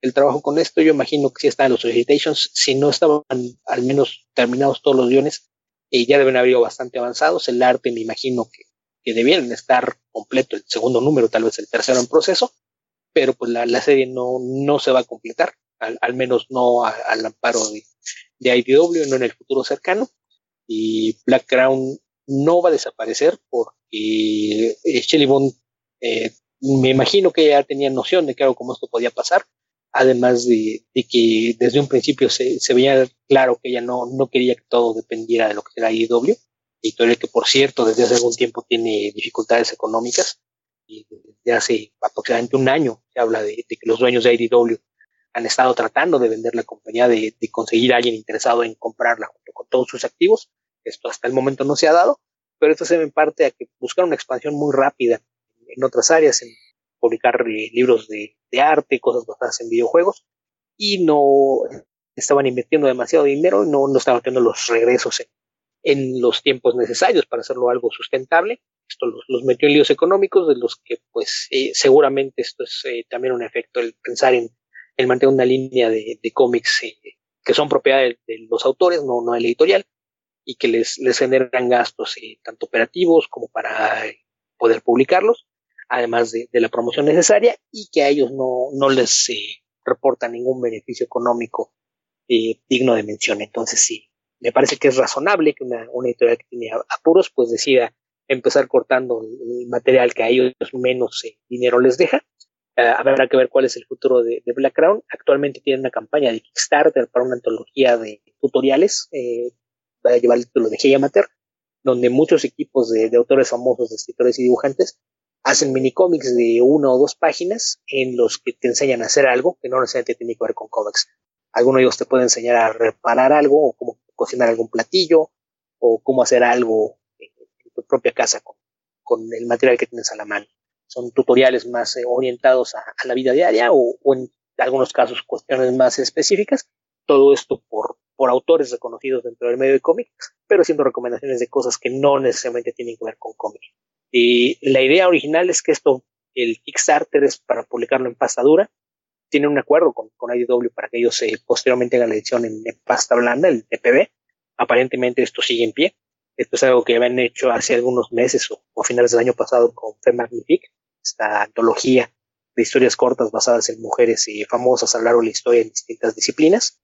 el trabajo con esto. Yo imagino que sí estaban los solicitations, si no estaban al menos terminados todos los guiones, eh, ya deben haber bastante avanzados. El arte me imagino que, que debieran estar completo el segundo número, tal vez el tercero en proceso, pero pues la, la serie no, no se va a completar, al, al menos no al amparo de, de IDW, no en el futuro cercano. Y Black Crown no va a desaparecer porque eh, Shelly Bond, eh, me imagino que ya tenía noción de que algo como esto podía pasar, además de, de que desde un principio se, se, veía claro que ella no, no quería que todo dependiera de lo que era IDW, editorial que por cierto desde hace algún tiempo tiene dificultades económicas, y desde hace aproximadamente un año se habla de, de que los dueños de IDW han estado tratando de vender la compañía, de, de, conseguir a alguien interesado en comprarla junto con todos sus activos. Esto hasta el momento no se ha dado, pero esto se ve en parte a que buscar una expansión muy rápida en otras áreas, en publicar eh, libros de, de, arte, cosas basadas en videojuegos, y no estaban invirtiendo demasiado dinero, no, no estaban teniendo los regresos en, los tiempos necesarios para hacerlo algo sustentable. Esto los, metió en líos económicos, de los que pues eh, seguramente esto es eh, también un efecto, el pensar en, en mantener una línea de, cómics eh, que son propiedad de, de, los autores, no, no el editorial, y que les, les generan gastos tanto operativos como para poder publicarlos, además de, de, la promoción necesaria, y que a ellos no, no les eh, reporta ningún beneficio económico eh, digno de mención. Entonces sí, me parece que es razonable que una, editorial que tiene apuros pues decida empezar cortando el material que a ellos menos eh, dinero les deja. Uh, habrá que ver cuál es el futuro de, de, Black Crown. Actualmente tienen una campaña de Kickstarter para una antología de tutoriales, eh, va a llevar el título de Hey Amateur, donde muchos equipos de, de, autores famosos, de escritores y dibujantes hacen minicómics de una o dos páginas en los que te enseñan a hacer algo que no necesariamente tiene que ver con cómics. Alguno de ellos te puede enseñar a reparar algo, o cómo cocinar algún platillo, o cómo hacer algo en, tu propia casa con, con, el material que tienes a la mano. Son tutoriales más eh, orientados a, la vida diaria o, en algunos casos cuestiones más específicas. Todo esto por, por autores reconocidos dentro del medio de cómic, pero haciendo recomendaciones de cosas que no necesariamente tienen que ver con cómic. Y la idea original es que esto, el Kickstarter es para publicarlo en pasta dura, tiene un acuerdo con, con IDW para que ellos eh, posteriormente hagan la edición en, pasta blanda, el TPB. Aparentemente esto sigue en pie. Esto es algo que habían hecho hace algunos meses o, o finales del año pasado con Fe Magnifique, esta antología de historias cortas basadas en mujeres eh, famosas a largo de la historia en distintas disciplinas,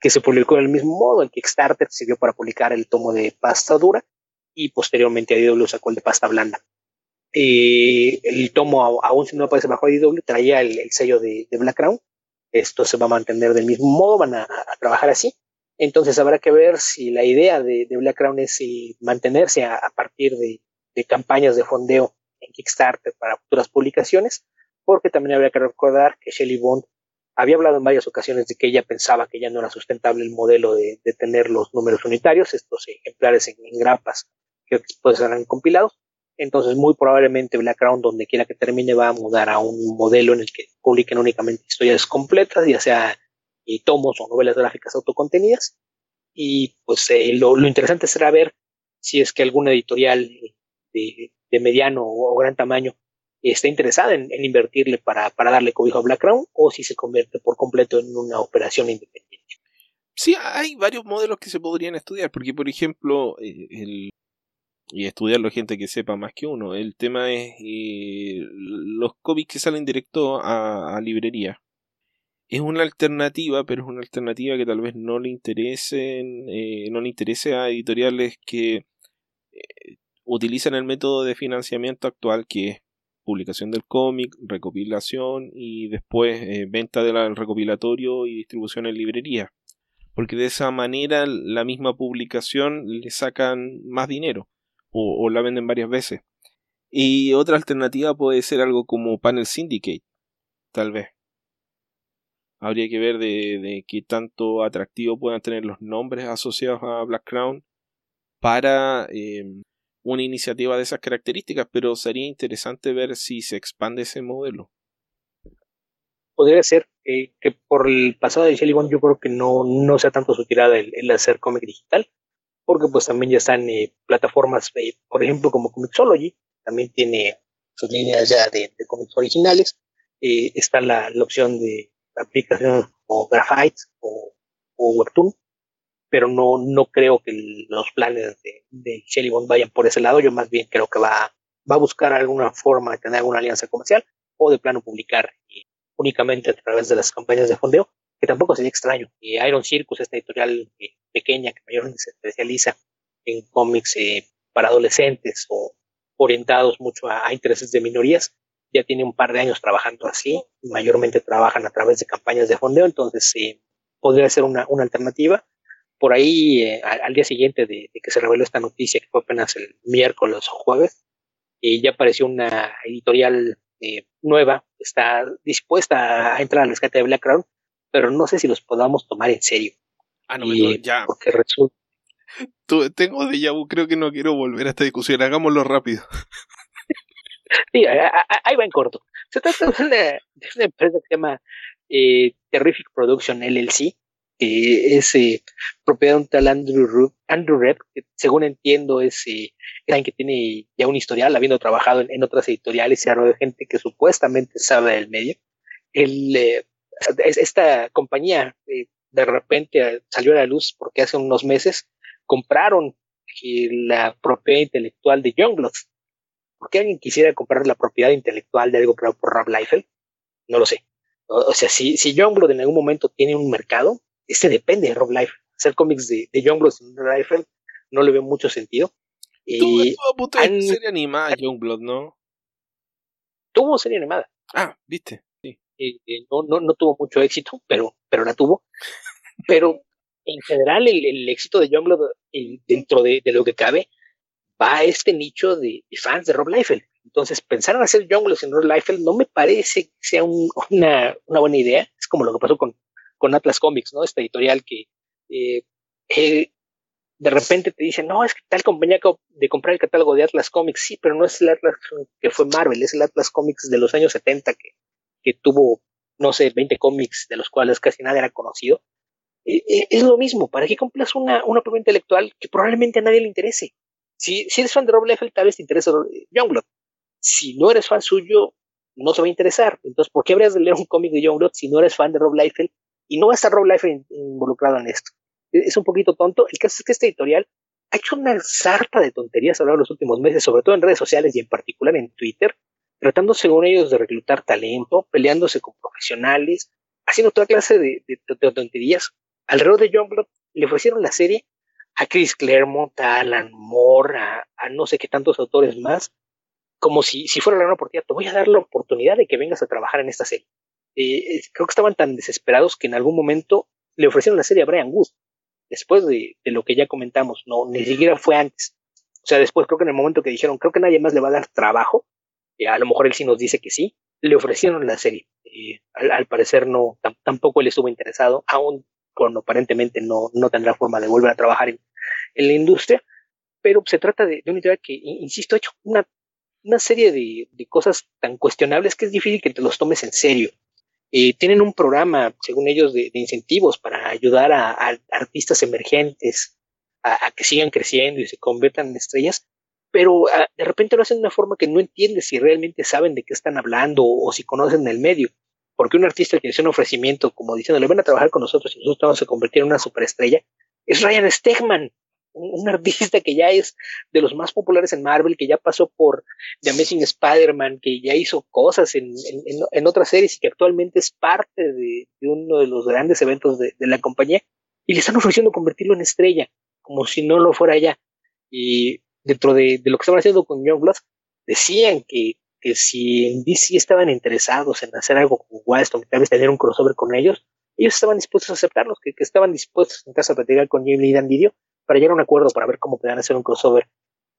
que se publicó del mismo modo. El Kickstarter sirvió para publicar el tomo de pasta dura y posteriormente IDW sacó el de pasta blanda eh, el tomo, aún si no aparece bajo IDW, traía el, el sello de, de, Black Crown. Esto se va a mantener del mismo modo, van a, trabajar así. Entonces habrá que ver si la idea de, de Black Crown es si mantenerse a, partir de, campañas de fondeo en Kickstarter para futuras publicaciones, porque también habría que recordar que Shelly Bond había hablado en varias ocasiones de que ella pensaba que ya no era sustentable el modelo de, de tener los números unitarios, estos ejemplares en, en grapas que después serán compilados, entonces, muy probablemente Black donde quiera que termine, va a mudar a un modelo en el que publiquen únicamente historias completas, ya sea eh, tomos o novelas gráficas autocontenidas. Y pues eh, lo, lo, interesante será ver si es que alguna editorial de, de mediano o, gran tamaño está interesada en, en invertirle para, para, darle cobijo a Black o si se convierte por completo en una operación independiente. Sí, hay varios modelos que se podrían estudiar, porque por ejemplo, eh, el, y estudiarlo gente que sepa más que uno. El tema es eh, los cómics que salen directo a, librería. Es una alternativa, pero es una alternativa que tal vez no le interesen, eh, no le interese a editoriales que eh, utilizan el método de financiamiento actual que es publicación del cómic, recopilación y después eh, venta del recopilatorio y distribución en librería. Porque de esa manera la misma publicación le sacan más dinero o, la venden varias veces. Y otra alternativa puede ser algo como Panel Syndicate, tal vez. Habría que ver de, qué tanto atractivo puedan tener los nombres asociados a Black Crown para eh, una iniciativa de esas características, pero sería interesante ver si se expande ese modelo. Podría ser eh, que por el pasado de Shelly Bond yo creo que no, no sea tanto su tirada el, hacer cómic digital, porque pues también ya están eh, plataformas, eh, por ejemplo como Comixology, también tiene sus líneas ya de, cómics originales, está la, la, opción de aplicaciones como Graphite o, o Webtoon, pero no, no creo que los planes de, de Shelly Bond vayan por ese lado. Yo más bien creo que va, va a buscar alguna forma de tener alguna alianza comercial o de plano publicar eh, únicamente a través de las campañas de fondeo, que tampoco sería extraño. Y Iron Circus, esta editorial eh, pequeña que mayormente se especializa en cómics eh, para adolescentes o orientados mucho a, intereses de minorías, ya tiene un par de años trabajando así, mayormente trabajan a través de campañas de fondeo, entonces podría ser una, una alternativa por ahí eh, al, día siguiente de, que se reveló esta noticia, que fue apenas el miércoles o jueves, y ya apareció una editorial eh, nueva, está dispuesta a entrar al rescate de Black Crown, pero no sé si los podamos tomar en serio. Ah, no, ya. Porque resulta. tengo de vu, creo que no quiero volver a esta discusión, hagámoslo rápido. sí, ahí va en corto. Se trata de una, empresa que se llama eh, Terrific Production LLC, que es eh, propiedad de un tal Andrew, Andrew Rep, que según entiendo es eh, alguien que tiene ya un historial, habiendo trabajado en, otras editoriales y de gente que supuestamente sabe del medio. El, eh, esta compañía de repente salió a la luz porque hace unos meses compraron la propiedad intelectual de Youngblood. ¿Por qué alguien quisiera comprar la propiedad intelectual de algo creado por Rob Liefeld? No lo sé. O, sea, si, si Youngblood en algún momento tiene un mercado, este depende de Rob Life. Hacer cómics de, de Youngblood sin Life no le veo mucho sentido. Tuvo punto de serie animada Youngblood, ¿no? Tuvo serie animada. Ah, viste. Sí. Eh, no, no, no tuvo mucho éxito, pero, pero la tuvo. pero en general el, éxito de Youngblood, dentro de, lo que cabe, va a este nicho de, fans de Rob Liefeld. Entonces, pensar en hacer Youngblood sin Rob Liefeld no me parece que sea una, una buena idea. Es como lo que pasó con, con Atlas Comics, ¿no? Esta editorial que eh, eh, de repente te dicen, no, es que tal compañía de comprar el catálogo de Atlas Comics, sí, pero no es el Atlas que fue Marvel, es el Atlas Comics de los años 70 que, que tuvo, no sé, 20 cómics de los cuales casi nada era conocido. Eh, es lo mismo, ¿para qué compras una, una propiedad intelectual que probablemente a nadie le interese? Si, si eres fan de Rob Liefeld, tal vez te interesa Youngblood. Si no eres fan suyo, no se va a interesar. Entonces, ¿por qué habrías de leer un cómic de Youngblood si no eres fan de Rob Liefeld y no va a estar Rob Life involucrado en esto. E, es un poquito tonto. El caso es que este editorial ha hecho una sarta de tonterías a lo largo de los últimos meses, sobre todo en redes sociales y en particular en Twitter, tratando según ellos de reclutar talento, peleándose con profesionales, haciendo toda clase de, tonterías. Alrededor de Youngblood le ofrecieron la serie a Chris Claremont, a Alan Moore, a, no sé qué tantos autores más, como si, fuera la gran oportunidad, te voy a dar la oportunidad de que vengas a trabajar en esta serie. Eh, creo que estaban tan desesperados que en algún momento le ofrecieron la serie a Brian Wood, después de, lo que ya comentamos, no, ni siquiera fue antes. O sea, después creo que en el momento que dijeron, creo que nadie más le va a dar trabajo, eh, a lo mejor él sí nos dice que sí, le ofrecieron la serie. Eh, al, parecer no, tampoco él estuvo interesado, aún cuando aparentemente no, no tendrá forma de volver a trabajar en, la industria, pero se trata de, una idea que, insisto, ha hecho una, una serie de, cosas tan cuestionables que es difícil que te los tomes en serio. Eh, tienen un programa, según ellos, de, incentivos para ayudar a, artistas emergentes a, que sigan creciendo y se conviertan en estrellas, pero ah, de repente lo hacen de una forma que no entiendes si realmente saben de qué están hablando o, si conocen el medio. Porque un artista que hace un ofrecimiento como diciendo, le van a trabajar con nosotros y nosotros vamos a convertir en una superestrella, es Ryan Stegman un, artista que ya es de los más populares en Marvel, que ya pasó por The Amazing Spider-Man, que ya hizo cosas en, en, otras series y que actualmente es parte de, uno de los grandes eventos de, la compañía, y le están ofreciendo convertirlo en estrella, como si no lo fuera ya. Y dentro de, lo que estaban haciendo con Youngblood, decían que, que si en DC estaban interesados en hacer algo con Wildstorm, tal vez tener un crossover con ellos, ellos estaban dispuestos a aceptarlos, que, estaban dispuestos en casa a platicar con Jim Lee Dan Video para llegar a un acuerdo para ver cómo podían hacer un crossover.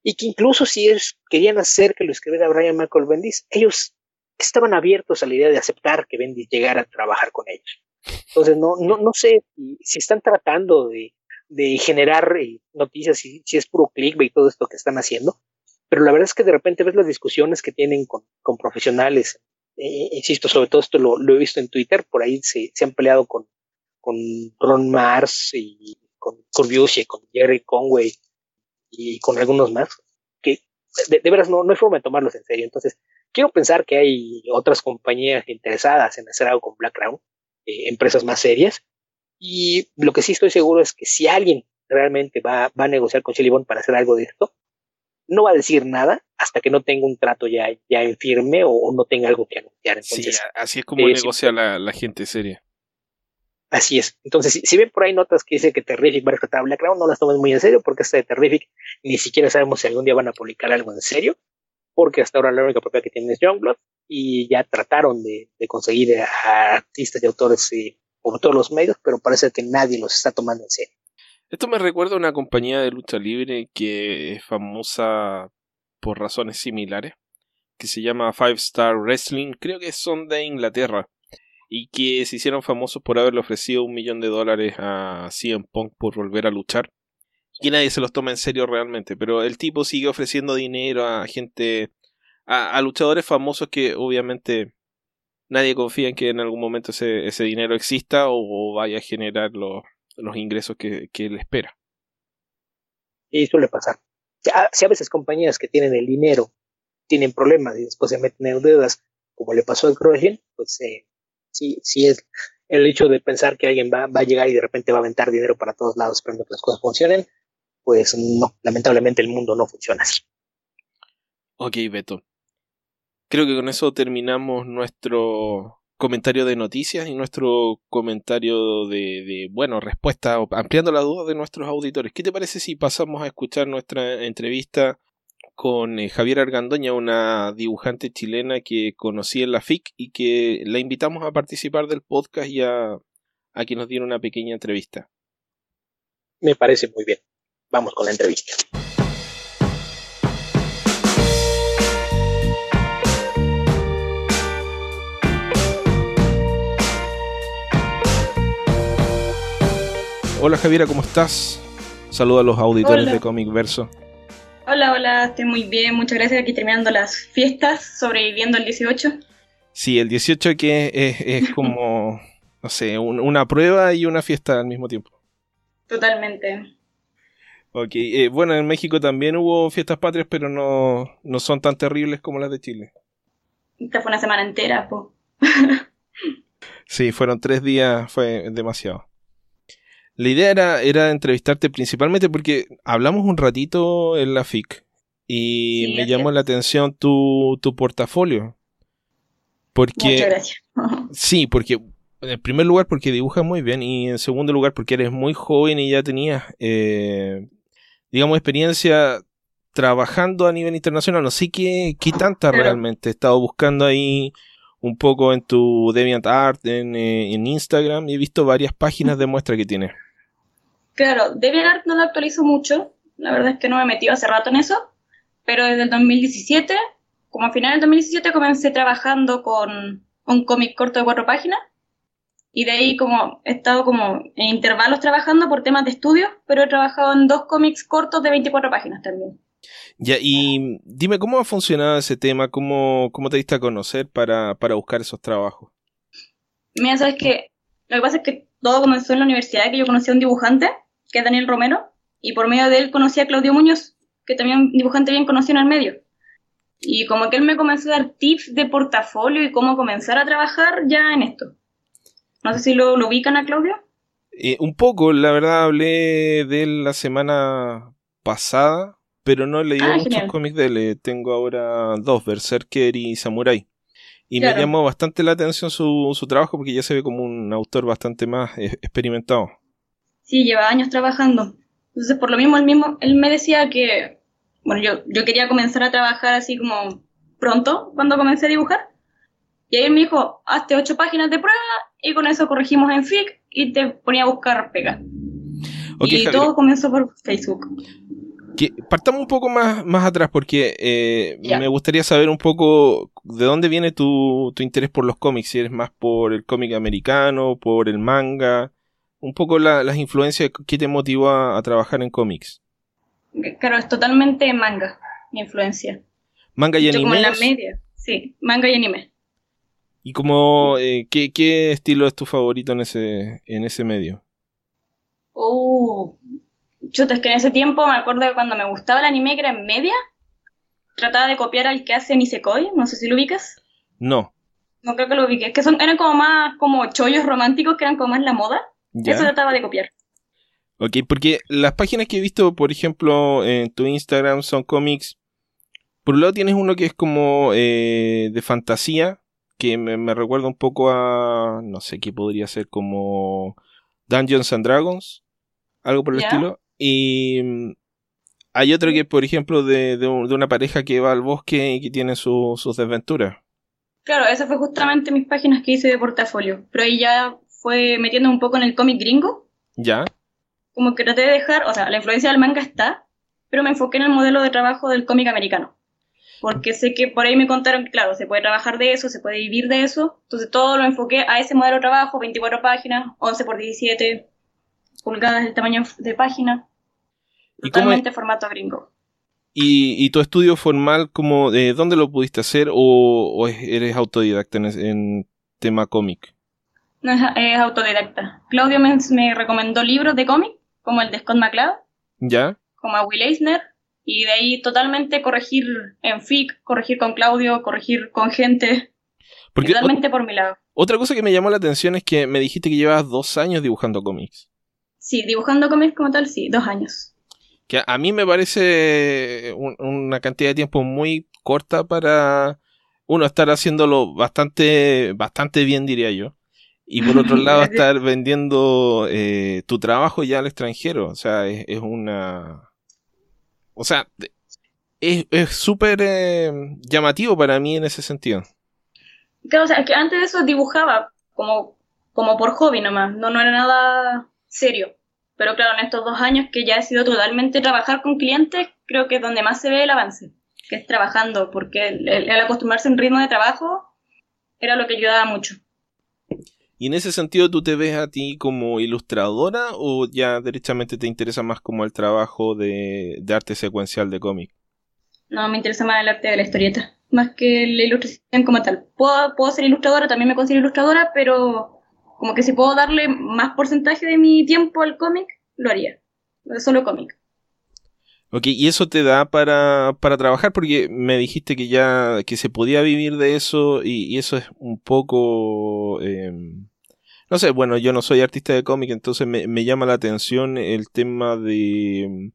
Y que incluso si ellos querían hacer que lo escribiera Brian Michael Bendis, ellos estaban abiertos a la idea de aceptar que Bendis llegara a trabajar con ellos. Entonces, no, no, no sé si están tratando de, de generar eh, noticias, si, si es puro clickbait y todo esto que están haciendo, pero la verdad es que de repente ves las discusiones que tienen con, con profesionales, eh, insisto, sobre todo esto lo, he visto en Twitter, por ahí se, se han peleado con, con Ron Mars y con y con Jerry Conway y con algunos más, que de, de veras no, no hay forma de tomarlos en serio. Entonces, quiero pensar que hay otras compañías interesadas en hacer algo con BlackRound, eh, empresas más serias, y lo que sí estoy seguro es que si alguien realmente va, va a negociar con Chili para hacer algo de esto, no va a decir nada hasta que no tenga un trato ya, ya en firme o, no tenga algo que anunciar. Entonces, sí, así es como negocia la, la, gente seria. Así es. Entonces, si, ven por ahí notas que dice que Terrific va a rescatar a no las tomen muy en serio, porque esta de Terrific ni siquiera sabemos si algún día van a publicar algo en serio, porque hasta ahora la única propiedad que tienen es Youngblood, y ya trataron de, de conseguir a artistas y autores eh, por todos los medios, pero parece que nadie los está tomando en serio. Esto me recuerda a una compañía de lucha libre que es famosa por razones similares, que se llama Five Star Wrestling, creo que son de Inglaterra, y que se hicieron famosos por haberle ofrecido un millón de dólares a CM Punk por volver a luchar. Y nadie se los toma en serio realmente, pero el tipo sigue ofreciendo dinero a gente, a, a luchadores famosos que obviamente nadie confía en que en algún momento ese, ese dinero exista o, vaya a generar los, los ingresos que, que él espera. Y suele pasar. Si a veces compañías que tienen el dinero tienen problemas y después se meten en deudas, como le pasó al Croatian, pues eh, sí, sí es el hecho de pensar que alguien va, va, a llegar y de repente va a aventar dinero para todos lados esperando que las cosas funcionen, pues no, lamentablemente el mundo no funciona así. Ok, Beto. Creo que con eso terminamos nuestro comentario de noticias y nuestro comentario de, de bueno, respuesta, ampliando la duda de nuestros auditores. ¿Qué te parece si pasamos a escuchar nuestra entrevista con eh, Javier Argandoña, una dibujante chilena que conocí en la FIC y que la invitamos a participar del podcast y a, a que nos diera una pequeña entrevista? Me parece muy bien. Vamos con la entrevista. Hola Javiera, ¿cómo estás? Saludos a los auditores de Comic Verso. Hola, hola, estoy muy bien, muchas gracias. Aquí terminando las fiestas, sobreviviendo el 18. Sí, el 18 que es, como, no sé, una prueba y una fiesta al mismo tiempo. Totalmente. Ok, eh, bueno, en México también hubo fiestas patrias, pero no, no son tan terribles como las de Chile. Esta fue una semana entera, po. sí, fueron tres días, fue demasiado. La idea era, era entrevistarte principalmente porque hablamos un ratito en la FIC y me llamó la atención tu, tu portafolio. Porque, Muchas gracias. sí, porque en primer lugar porque dibujas muy bien y en segundo lugar porque eres muy joven y ya tenías, eh, digamos, experiencia trabajando a nivel internacional. No sé qué, qué tanta realmente. He estado buscando ahí un poco en tu DeviantArt, en, eh, en Instagram y he visto varias páginas de muestra que tienes. Claro, DeviantArt no lo actualizo mucho, la verdad es que no me he metido hace rato en eso, pero desde el 2017, como a final del 2017 comencé trabajando con un cómic corto de cuatro páginas y de ahí como he estado como en intervalos trabajando por temas de estudio, pero he trabajado en dos cómics cortos de 24 páginas también. Ya, y dime cómo ha funcionado ese tema, cómo, cómo te diste a conocer para, para buscar esos trabajos. Mira, sabes que lo que pasa es que todo comenzó en la universidad, que yo conocí a un dibujante que es Daniel Romero, y por medio de él conocí a Claudio Muñoz, que también un dibujante bien conocido en el medio. Y como que él me comenzó a dar tips de portafolio y cómo comenzar a trabajar ya en esto. No sé si lo, ubican a Claudio. Eh, un poco, la verdad hablé de él la semana pasada, pero no he leído ah, muchos cómics de él. Eh, tengo ahora dos, Berserker y Samurai. Y me llamó bastante la atención su, su trabajo porque ya se ve como un autor bastante más eh, experimentado. Sí, lleva años trabajando. Entonces, por lo mismo, él mismo, él me decía que, bueno, yo, yo quería comenzar a trabajar así como pronto, cuando comencé a dibujar. Y ahí él me dijo, hazte ocho páginas de prueba y con eso corregimos en FIC y te ponía a buscar pega. y todo comenzó por Facebook. Que partamos un poco más, más atrás porque eh, me gustaría saber un poco ¿de dónde viene tu, tu interés por los cómics? Si eres más por el cómic americano, por el manga, un poco las influencias que te motivó a, trabajar en cómics. Claro, es totalmente manga, mi influencia. ¿Manga y anime? Como en la media, sí, manga y anime. ¿Y como, eh, ¿qué, qué, estilo es tu favorito en ese, en ese medio? Uh, chuta, es que en ese tiempo me acuerdo de cuando me gustaba el anime que era en media, trataba de copiar al que hace Nisekoi, no sé si lo ubicas. No. No creo que lo ubiques, que son, eran como más como chollos románticos que eran como más la moda. Eso trataba de copiar. Ok, porque las páginas que he visto, por ejemplo, en tu Instagram son cómics. Por un lado tienes uno que es como eh, de fantasía, que me, recuerda un poco a, no sé, qué podría ser como Dungeons and Dragons, algo por el estilo. Y mm, hay otro que, por ejemplo, de, de, una pareja que va al bosque y que tiene sus desventuras. Claro, esas fue justamente mis páginas que hice de portafolio. Pero ahí ya fue metiendo un poco en el cómic gringo. Ya. Como que traté de dejar, o sea, la influencia del manga está, pero me enfoqué en el modelo de trabajo del cómic americano. Porque sé que por ahí me contaron que, claro, se puede trabajar de eso, se puede vivir de eso. Entonces todo lo enfoqué a ese modelo de trabajo, 24 páginas, 11 por 17 pulgadas el tamaño de página. Totalmente formato gringo. ¿Y, tu estudio formal, como, de dónde lo pudiste hacer o, eres autodidacta en, tema cómic? No, es, autodidacta. Claudio me, recomendó libros de cómic, como el de Scott McCloud. ¿Ya? Como a Will Eisner. Y de ahí totalmente corregir en FIC, corregir con Claudio, corregir con gente. totalmente por mi lado. Otra cosa que me llamó la atención es que me dijiste que llevas dos años dibujando cómics. Sí, dibujando cómics como tal, sí, dos años que a mí me parece una cantidad de tiempo muy corta para uno estar haciéndolo bastante, bastante bien, diría yo. Y por otro lado, estar vendiendo eh, tu trabajo ya al extranjero. O sea, es, una. O sea, es súper eh, llamativo para mí en ese sentido. Claro, o sea, que antes de eso dibujaba como, como por hobby nomás. No, no era nada serio. Pero claro, en estos dos años que ya he sido totalmente trabajar con clientes, creo que es donde más se ve el avance, que es trabajando, porque el, acostumbrarse a un ritmo de trabajo era lo que ayudaba mucho. ¿Y en ese sentido tú te ves a ti como ilustradora o ya derechamente te interesa más como el trabajo de, arte secuencial de cómic? No, me interesa más el arte de la historieta, más que la ilustración como tal. Puedo, puedo ser ilustradora, también me considero ilustradora, pero como que si puedo darle más porcentaje de mi tiempo al cómic, lo haría. Solo cómic. Ok, y eso te da para, para trabajar porque me dijiste que ya que se podía vivir de eso y, eso es un poco... Em, no sé, bueno, yo no soy artista de cómic, entonces me, me llama la atención el tema de,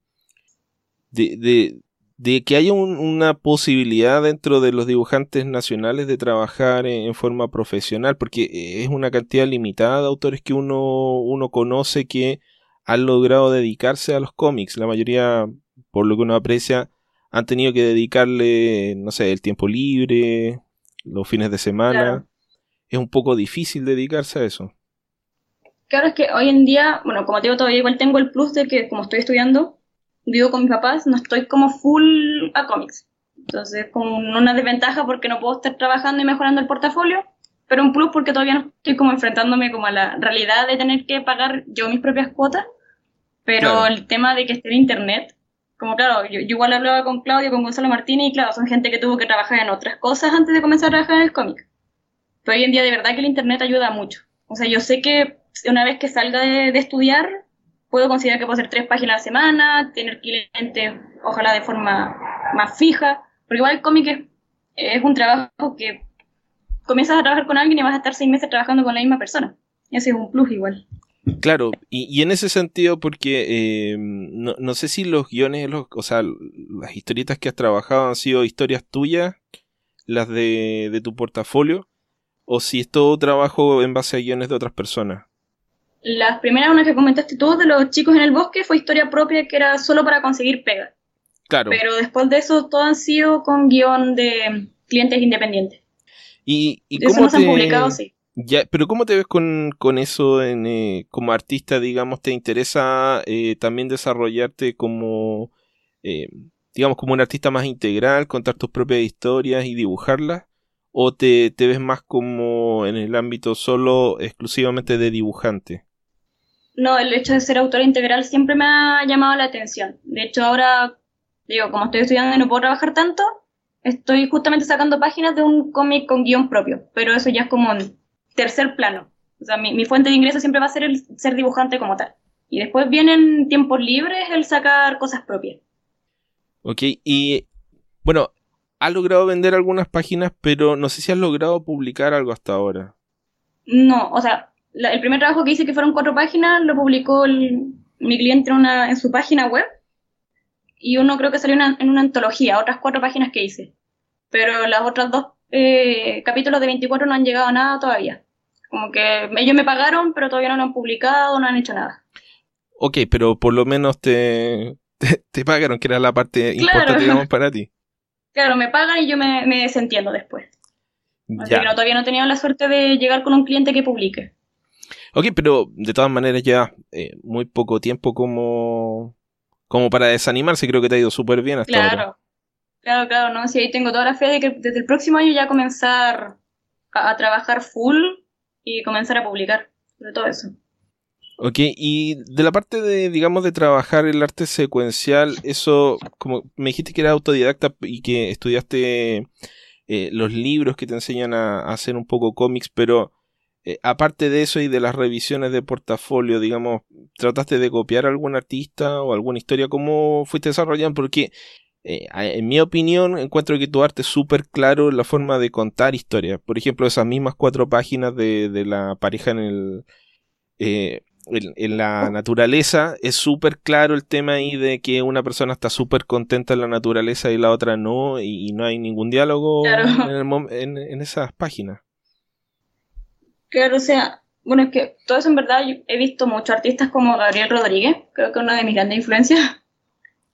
de, de que haya una posibilidad dentro de los dibujantes nacionales de trabajar en, forma profesional, porque es una cantidad limitada de autores que uno, uno conoce que han logrado dedicarse a los cómics. La mayoría, por lo que uno aprecia, han tenido que dedicarle, no sé, el tiempo libre, los fines de semana. Es un poco difícil dedicarse a eso. Claro, es que hoy en día, bueno, como te digo, todavía igual tengo el plus de que como estoy estudiando, vivo con mis papás, no estoy como full a cómics. Entonces, como una desventaja porque no puedo estar trabajando y mejorando el portafolio, pero un plus porque todavía no estoy como enfrentándome como a la realidad de tener que pagar yo mis propias cuotas. Pero el tema de que esté en internet, como claro, yo, igual hablaba con Claudio, con Gonzalo Martínez, y claro, son gente que tuvo que trabajar en otras cosas antes de comenzar a trabajar en el cómic. Pero hoy en día de verdad que el internet ayuda mucho. O sea, yo sé que una vez que salga de, estudiar, puedo considerar que puedo hacer tres páginas a la semana, tener clientes, ojalá de forma más fija, porque igual el cómic es, un trabajo que comienzas a trabajar con alguien y vas a estar seis meses trabajando con la misma persona. Ese es un plus igual. Claro, y, en ese sentido, porque eh, no, sé si los guiones, o sea, las historietas que has trabajado han sido historias tuyas, las de, de tu portafolio, o si es todo trabajo en base a guiones de otras personas. Las primeras, una que comentaste tú, de los chicos en el bosque, fue historia propia que era solo para conseguir pega. Claro. Pero después de eso, todo han sido con guion de clientes independientes. ¿Y, y cómo eso te... han publicado, sí. Ya, pero ¿cómo te ves con, con eso en, eh, como artista, digamos? ¿Te interesa eh, también desarrollarte como, eh, digamos, como un artista más integral, contar tus propias historias y dibujarlas? ¿O te, te ves más como en el ámbito solo exclusivamente de dibujante? No, el hecho de ser autora integral siempre me ha llamado la atención. De hecho, ahora, digo, como estoy estudiando y no puedo trabajar tanto, estoy justamente sacando páginas de un cómic con guion propio, pero eso ya es como en tercer plano. O sea, mi, mi fuente de ingreso siempre va a ser el ser dibujante como tal. Y después vienen tiempos libres el sacar cosas propias. Ok, y bueno, has logrado vender algunas páginas, pero no sé si has logrado publicar algo hasta ahora. No, o sea, el primer trabajo que hice, que fueron cuatro páginas, lo publicó mi cliente en, una, en su página web. Y uno creo que salió en una antología, otras cuatro páginas que hice. Pero las otras dos eh, capítulos de 24 no han llegado a nada todavía. Como que ellos me pagaron, pero todavía no lo han publicado, no han hecho nada. Ok, pero por lo menos te, te, pagaron, que era la parte importante, digamos, para ti. Claro, me pagan y yo me, desentiendo después. Así que no, todavía no he tenido la suerte de llegar con un cliente que publique. Ok, pero de todas maneras ya eh, muy poco tiempo como, como para desanimarse, creo que te ha ido súper bien hasta claro. ahora. Claro, claro, no, sí, ahí tengo toda la fe de que desde el próximo año ya comenzar a trabajar full y comenzar a publicar sobre todo eso. Ok, y de la parte de, digamos, de trabajar el arte secuencial, eso, como me dijiste que era autodidacta y que estudiaste eh, los libros que te enseñan a, hacer un poco cómics, pero eh, aparte de eso y de las revisiones de portafolio, digamos, ¿trataste de copiar a algún artista o alguna historia? ¿Cómo fuiste desarrollando? Porque, eh, en mi opinión, encuentro que tu arte es súper claro en la forma de contar historias. Por ejemplo, esas mismas cuatro páginas de, de la pareja en el en, la naturaleza es súper claro el tema ahí de que una persona está súper contenta en la naturaleza y la otra no, y, no hay ningún diálogo en, esas páginas. Claro, o sea, bueno, es que todo eso en verdad he visto muchos artistas como Gabriel Rodríguez, creo que es una de mis grandes influencias.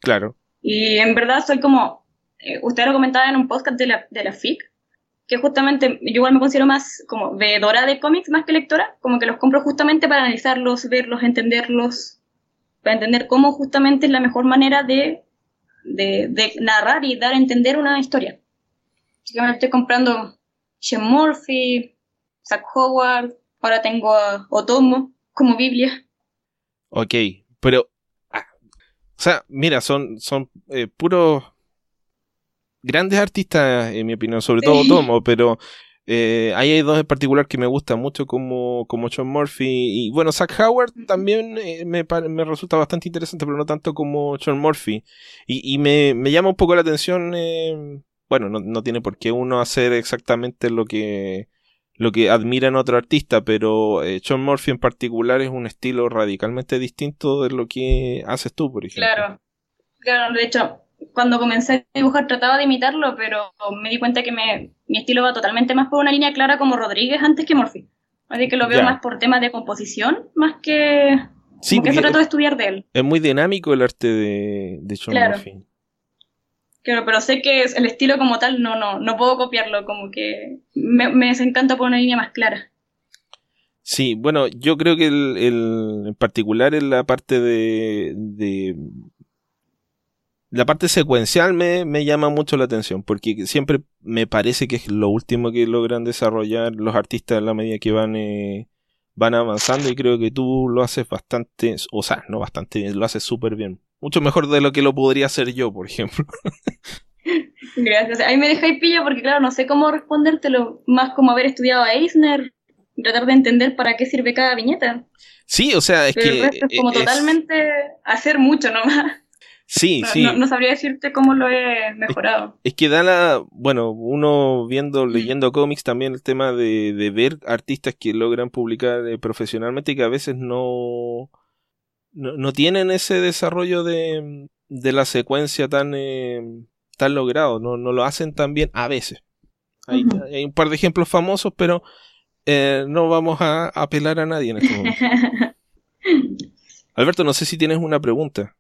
Claro. Y en verdad soy como, eh, usted lo comentaba en un podcast de la, de la FIC, que justamente yo igual me considero más como veedora de cómics más que lectora, como que los compro justamente para analizarlos, verlos, entenderlos, para entender cómo justamente es la mejor manera de, de, narrar y dar a entender una historia. Así que me estoy comprando Sean Murphy, Zach Howard, ahora tengo a Otomo como Biblia. Ok, pero, ah, o sea, mira, son, son eh, puros grandes artistas, en mi opinión, sobre todo Tomo, pero eh, ahí hay dos en particular que me gustan mucho, como, como John Murphy. Y bueno, Zach Howard también eh, me, me, resulta bastante interesante, pero no tanto como John Murphy. Y, y me, me, llama un poco la atención. Eh, bueno, no, no, tiene por qué uno hacer exactamente lo que lo que admira en otro artista, pero John Murphy en particular es un estilo radicalmente distinto de lo que haces tú, por ejemplo. Claro, claro, de hecho, cuando comencé a dibujar trataba de imitarlo, pero me di cuenta que me, mi estilo va totalmente más por una línea clara como Rodríguez antes que Morphy. Así que lo veo más por temas de composición, más que... Sí, que trato de estudiar de él. Es muy dinámico el arte de, de John claro. Claro, pero sé que el estilo como tal no, no, no puedo copiarlo, como que me, me desencanta por una línea más clara. Sí, bueno, yo creo que el, en particular en la parte de, la parte secuencial me, llama mucho la atención, porque siempre me parece que es lo último que logran desarrollar los artistas a la medida que van, eh, van avanzando y creo que tú lo haces bastante, o sea, no bastante bien, lo haces súper bien. Mucho mejor de lo que lo podría hacer yo, por ejemplo. Gracias. Ahí me dejáis pilla porque, claro, no sé cómo respondértelo, más como haber estudiado a Eisner, tratar de entender para qué sirve cada viñeta. Sí, o sea, es que... es como totalmente hacer mucho nomás. Sí, sí. No, sabría decirte cómo lo he mejorado. Es, que da la. Bueno, uno viendo, mm. leyendo cómics también el tema de, de ver artistas que logran publicar eh, profesionalmente y que a veces no, no, tienen ese desarrollo de, de la secuencia tan, eh, tan logrado. No, no lo hacen tan bien a veces. Hay, hay un par de ejemplos famosos, pero eh, no vamos a apelar a nadie en este momento. Alberto, no sé si tienes una pregunta.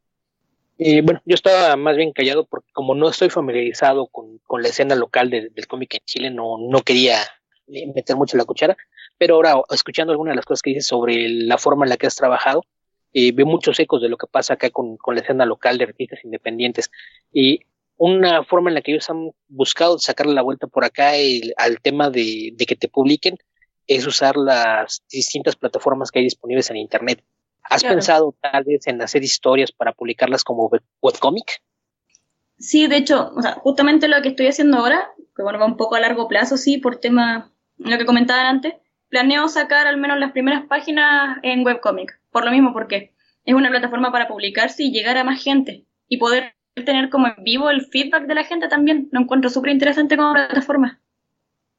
Eh, bueno, yo estaba más bien callado porque como no estoy familiarizado con, con la escena local del cómic en Chile, no, no quería eh, meter mucho la cuchara, pero ahora escuchando algunas de las cosas que dices sobre la forma en la que has trabajado, eh, veo muchos ecos de lo que pasa acá con, con la escena local de artistas independientes. Y una forma en la que ellos han buscado sacarle la vuelta por acá al tema de, que te publiquen es usar las distintas plataformas que hay disponibles en Internet. ¿Has pensado tal vez en hacer historias para publicarlas como webcomic? Sí, de hecho, o sea, justamente lo que estoy haciendo ahora, que bueno, va un poco a largo plazo, sí, por tema, lo que comentaban antes, planeo sacar al menos las primeras páginas en webcomic. Por lo mismo, porque es una plataforma para publicarse y llegar a más gente y poder tener como en vivo el feedback de la gente también. Lo encuentro súper interesante como plataforma.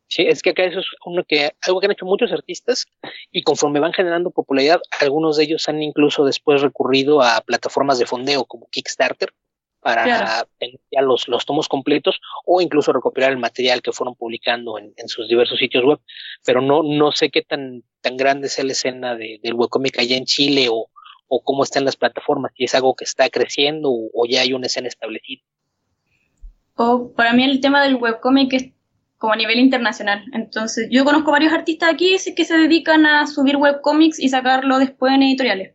Sí, es que acá eso es uno que, algo que han hecho muchos artistas y conforme van generando popularidad, algunos de ellos han incluso después recurrido a plataformas de fondeo como Kickstarter para tener ya los, los tomos completos o incluso recopilar el material que fueron publicando en, sus diversos sitios web. Pero no, no sé qué tan, tan grande es la escena de, del webcomic allá en Chile o, o cómo están las plataformas, si es algo que está creciendo o, ya hay una escena establecida. Oh, para mí el tema del webcomic es como a nivel internacional. Entonces, yo conozco varios artistas aquí que se dedican a subir webcomics y sacarlo después en editoriales.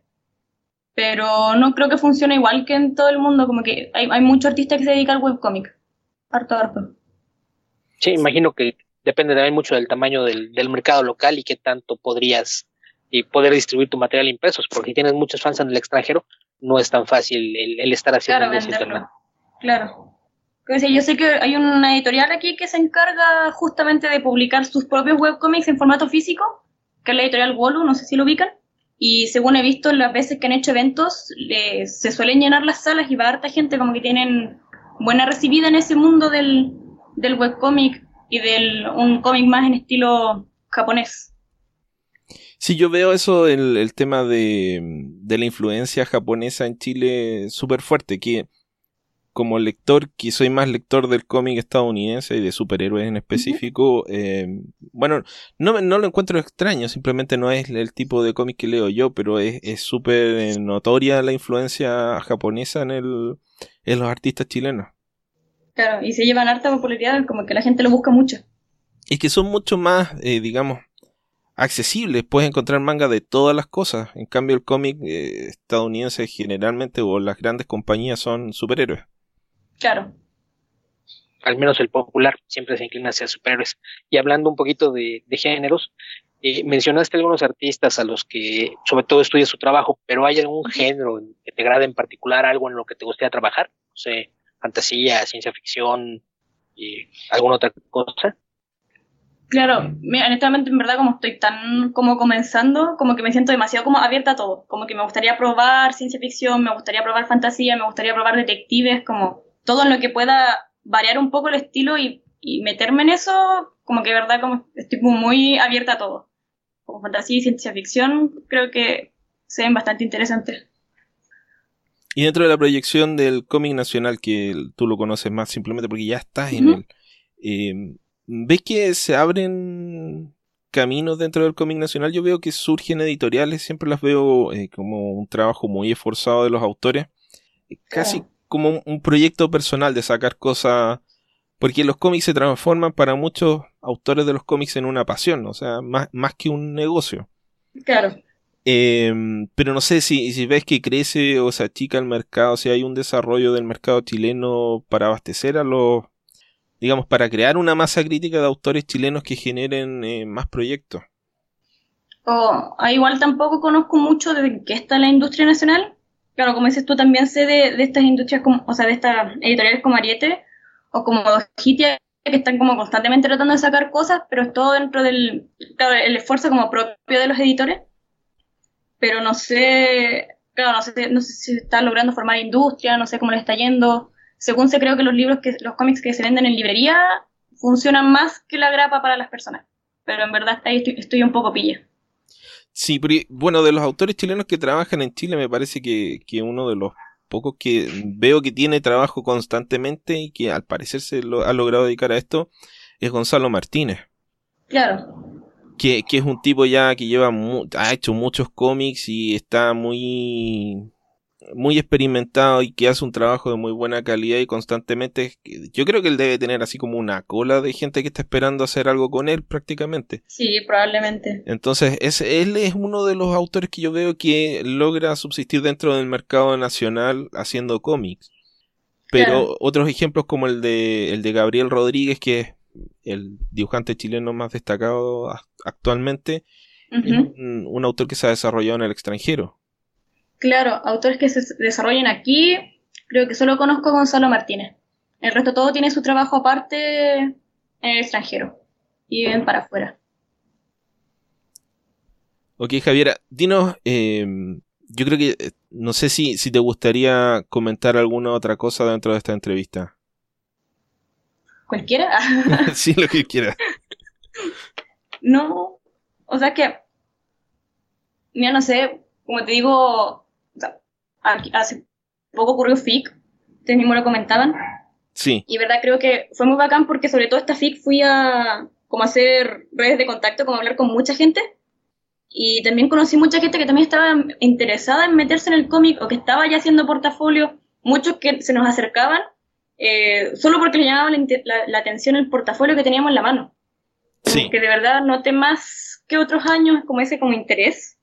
Pero no creo que funcione igual que en todo el mundo, como que hay, hay muchos artistas que se dedican al webcomic. Harto, harto. Sí, imagino que depende también mucho del tamaño del, del mercado local y qué tanto podrías y poder distribuir tu material impresos, porque si tienes muchos fans en el extranjero, no es tan fácil el, estar haciendo claro, Claro. Yo sé que hay una editorial aquí que se encarga justamente de publicar sus propios webcomics en formato físico, que es la editorial Wolu, no sé si lo ubican. Y según he visto las veces que han hecho eventos, se suelen llenar las salas y va harta gente como que tienen buena recibida en ese mundo del, del webcomic y del un cómic más en estilo japonés. Sí, yo veo eso, el, el tema de, de, la influencia japonesa en Chile súper fuerte, que como lector, que soy más lector del cómic estadounidense y de superhéroes en específico, eh, bueno, no, no lo encuentro extraño, simplemente no es el tipo de cómic que leo yo, pero es súper notoria la influencia japonesa en, el, en los artistas chilenos. Claro, y se llevan harta popularidad, como que la gente lo busca mucho. Y que son mucho más, eh, digamos, accesibles, puedes encontrar manga de todas las cosas. En cambio, el cómic eh, estadounidense generalmente o las grandes compañías son superhéroes. Claro. Al menos el popular siempre se inclina hacia superhéroes. Y hablando un poquito de, géneros, eh, mencionaste algunos artistas a los que sobre todo estudias su trabajo, pero ¿hay algún género que te agrade en particular, algo en lo que te gustaría trabajar? No sé, fantasía, ciencia ficción, y alguna otra cosa. Claro, honestamente, en verdad, como estoy tan como comenzando, como que me siento demasiado como abierta a todo. Como que me gustaría probar ciencia ficción, me gustaría probar fantasía, me gustaría probar detectives, como todo en lo que pueda variar un poco el estilo y, meterme en eso, como que verdad como estoy muy abierta a todo. Como fantasía y ciencia ficción, creo que se ven bastante interesantes. Y dentro de la proyección del cómic nacional, que tú lo conoces más simplemente porque ya estás en él, eh, ¿Ves que se abren caminos dentro del cómic nacional? Yo veo que surgen editoriales, siempre las veo eh, como un trabajo muy esforzado de los autores, eh, casi como un, proyecto personal de sacar cosas, porque los cómics se transforman para muchos autores de los cómics en una pasión, o sea, más, más que un negocio. Claro. Em, pero no sé si, si ves que crece o se achica el mercado, si hay un desarrollo del mercado chileno para abastecer a los digamos, para crear una masa crítica de autores chilenos que generen eh, más proyectos? Oh, igual tampoco conozco mucho de qué está la industria nacional. Claro, como dices tú, también sé de, estas industrias, como, o sea, de estas editoriales como Ariete o como Hitia, que están como constantemente tratando de sacar cosas, pero es todo dentro del claro, el esfuerzo como propio de los editores. Pero no sé, claro, no sé, no sé si está logrando formar industria, no sé cómo le está yendo según se creo que los libros que los cómics que se venden en librería funcionan más que la grapa para las personas. Pero en verdad ahí estoy, un poco pilla. Sí, pero bueno, de los autores chilenos que trabajan en Chile me parece que, que uno de los pocos que veo que tiene trabajo constantemente y que al parecer se lo, ha logrado dedicar a esto es Gonzalo Martínez. Claro. Que, que es un tipo ya que lleva ha hecho muchos cómics y está muy muy experimentado y que hace un trabajo de muy buena calidad y constantemente yo creo que él debe tener así como una cola de gente que está esperando hacer algo con él prácticamente. Sí, probablemente. Entonces, es, él es uno de los autores que yo veo que logra subsistir dentro del mercado nacional haciendo cómics. Pero otros ejemplos como el de, el de Gabriel Rodríguez, que es el dibujante chileno más destacado actualmente, un, autor que se ha desarrollado en el extranjero. Claro, autores que se desarrollan aquí, creo que solo conozco a Gonzalo Martínez. El resto todo tiene su trabajo aparte en el extranjero y ven para afuera. Ok, Javiera, dinos, eh, yo creo que, eh, no sé si, si te gustaría comentar alguna otra cosa dentro de esta entrevista. ¿Cualquiera? sí, lo que quieras. No, o sea que, ya no sé, como te digo, hace poco ocurrió FIC, ustedes mismos lo comentaban. Sí. Y verdad creo que fue muy bacán porque sobre todo esta FIC fui a como hacer redes de contacto, como hablar con mucha gente. Y también conocí mucha gente que también estaba interesada en meterse en el cómic o que estaba ya haciendo portafolio. Muchos que se nos acercaban eh, solo porque le llamaba la, atención el portafolio que teníamos en la mano. Sí. Que de verdad noté más que otros años como ese como interés.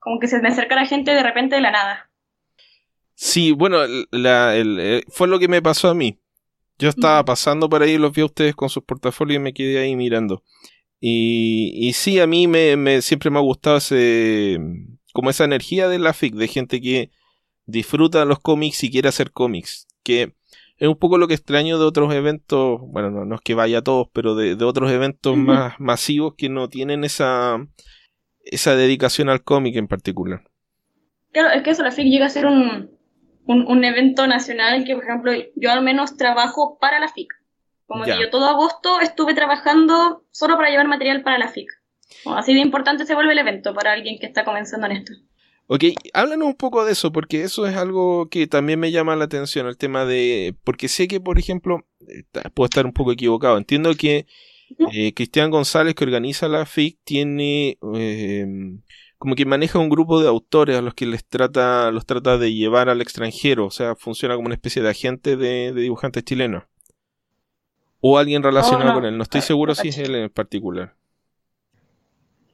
Como que se me acerca la gente de repente de la nada. Sí, bueno, la, eh, fue lo que me pasó a mí. Yo estaba pasando por ahí, los vi a ustedes con sus portafolios y me quedé ahí mirando. Y, y sí, a mí me, siempre me ha gustado ese, como esa energía de la FIC, de gente que disfruta los cómics y quiere hacer cómics. Que es un poco lo que extraño de otros eventos, bueno, no, es que vaya a todos, pero de, otros eventos más masivos que no tienen esa, esa dedicación al cómic en particular. Claro, es que eso, la FIC llega a ser un, un, un evento nacional que, por ejemplo, yo al menos trabajo para la FIC. Como que yo todo agosto estuve trabajando solo para llevar material para la FIC. así de importante se vuelve el evento para alguien que está comenzando en esto. Ok, háblanos un poco de eso, porque eso es algo que también me llama la atención, el tema de... Porque sé que, por ejemplo, puedo estar un poco equivocado, entiendo que eh, Cristian González, que organiza la FIC, tiene... Eh, como que maneja un grupo de autores a los que les trata, los trata de llevar al extranjero, o sea, funciona como una especie de agente de dibujantes chilenos. O alguien relacionado con él. No estoy seguro si es él en particular.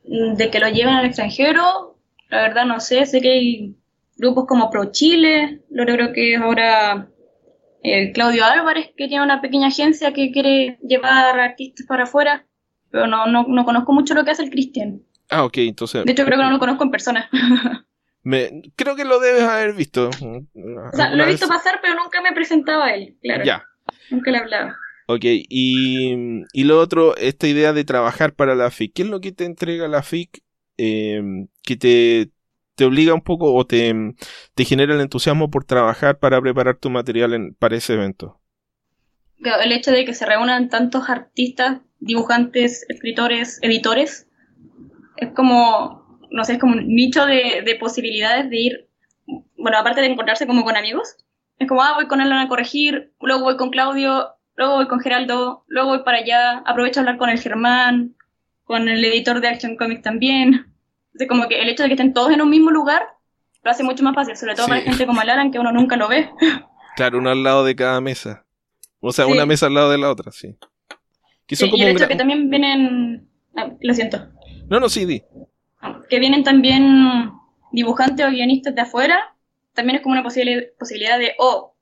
Mm, de que lo lleven al extranjero, la verdad no sé. Sé que hay grupos como Pro Chile, lo creo que es ahora el Claudio Álvarez, que tiene una pequeña agencia que quiere llevar artistas para afuera. Pero no, no, no conozco mucho lo que hace el Cristian. Ah, ok, entonces. De hecho, creo que no lo conozco en persona. Me, creo que lo debes haber visto. O sea, lo he visto pasar, pero nunca me presentaba a él, claro. Ya. Nunca le hablaba. Ok, y, y lo otro, esta idea de trabajar para la FIC. ¿Qué es lo que te entrega la FIC em, que te, te, obliga un poco o te, te, genera el entusiasmo por trabajar para preparar tu material para ese evento? El hecho de que se reúnan tantos artistas, dibujantes, escritores, editores, es como, no sé, es como un nicho de, de posibilidades de ir, bueno, aparte de encontrarse como con amigos, es como, ah, voy con él a corregir, luego voy con Claudio luego voy con Geraldo, luego voy para allá, aprovecho a hablar con el Germán, con el editor de Action Comics también. Entonces, como que el hecho de que estén todos en un mismo lugar lo hace mucho más fácil, sobre todo para gente como Alan, que uno nunca lo ve. Claro, uno al lado de cada mesa. O sea, una mesa al lado de la otra, sí. Que y el hecho que también vienen... Ah, lo siento. No, no, sí, di. Que vienen también dibujantes o guionistas de afuera, también es como una posibilidad de, oh,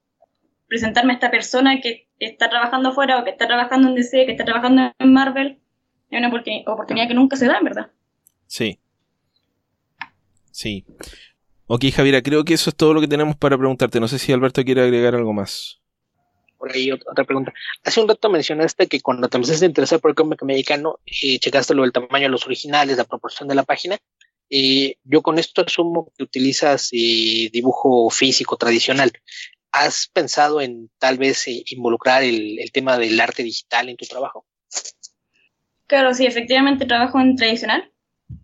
presentarme a esta persona que está trabajando afuera o que está trabajando en DC, que está trabajando en Marvel, es una oportunidad que nunca se da, en verdad. Sí. Sí. Ok, Javiera, creo que eso es todo lo que tenemos para preguntarte. No sé si Alberto quiere agregar algo más. Por ahí otra pregunta. Hace un rato mencionaste que cuando te empezaste a interesar por el cómic americano, y checaste lo del tamaño de los originales, la proporción de la página. y yo con esto asumo que utilizas eh, dibujo físico tradicional. ¿Has pensado en tal vez eh, involucrar el, tema del arte digital en tu trabajo? Claro, sí, efectivamente trabajo en tradicional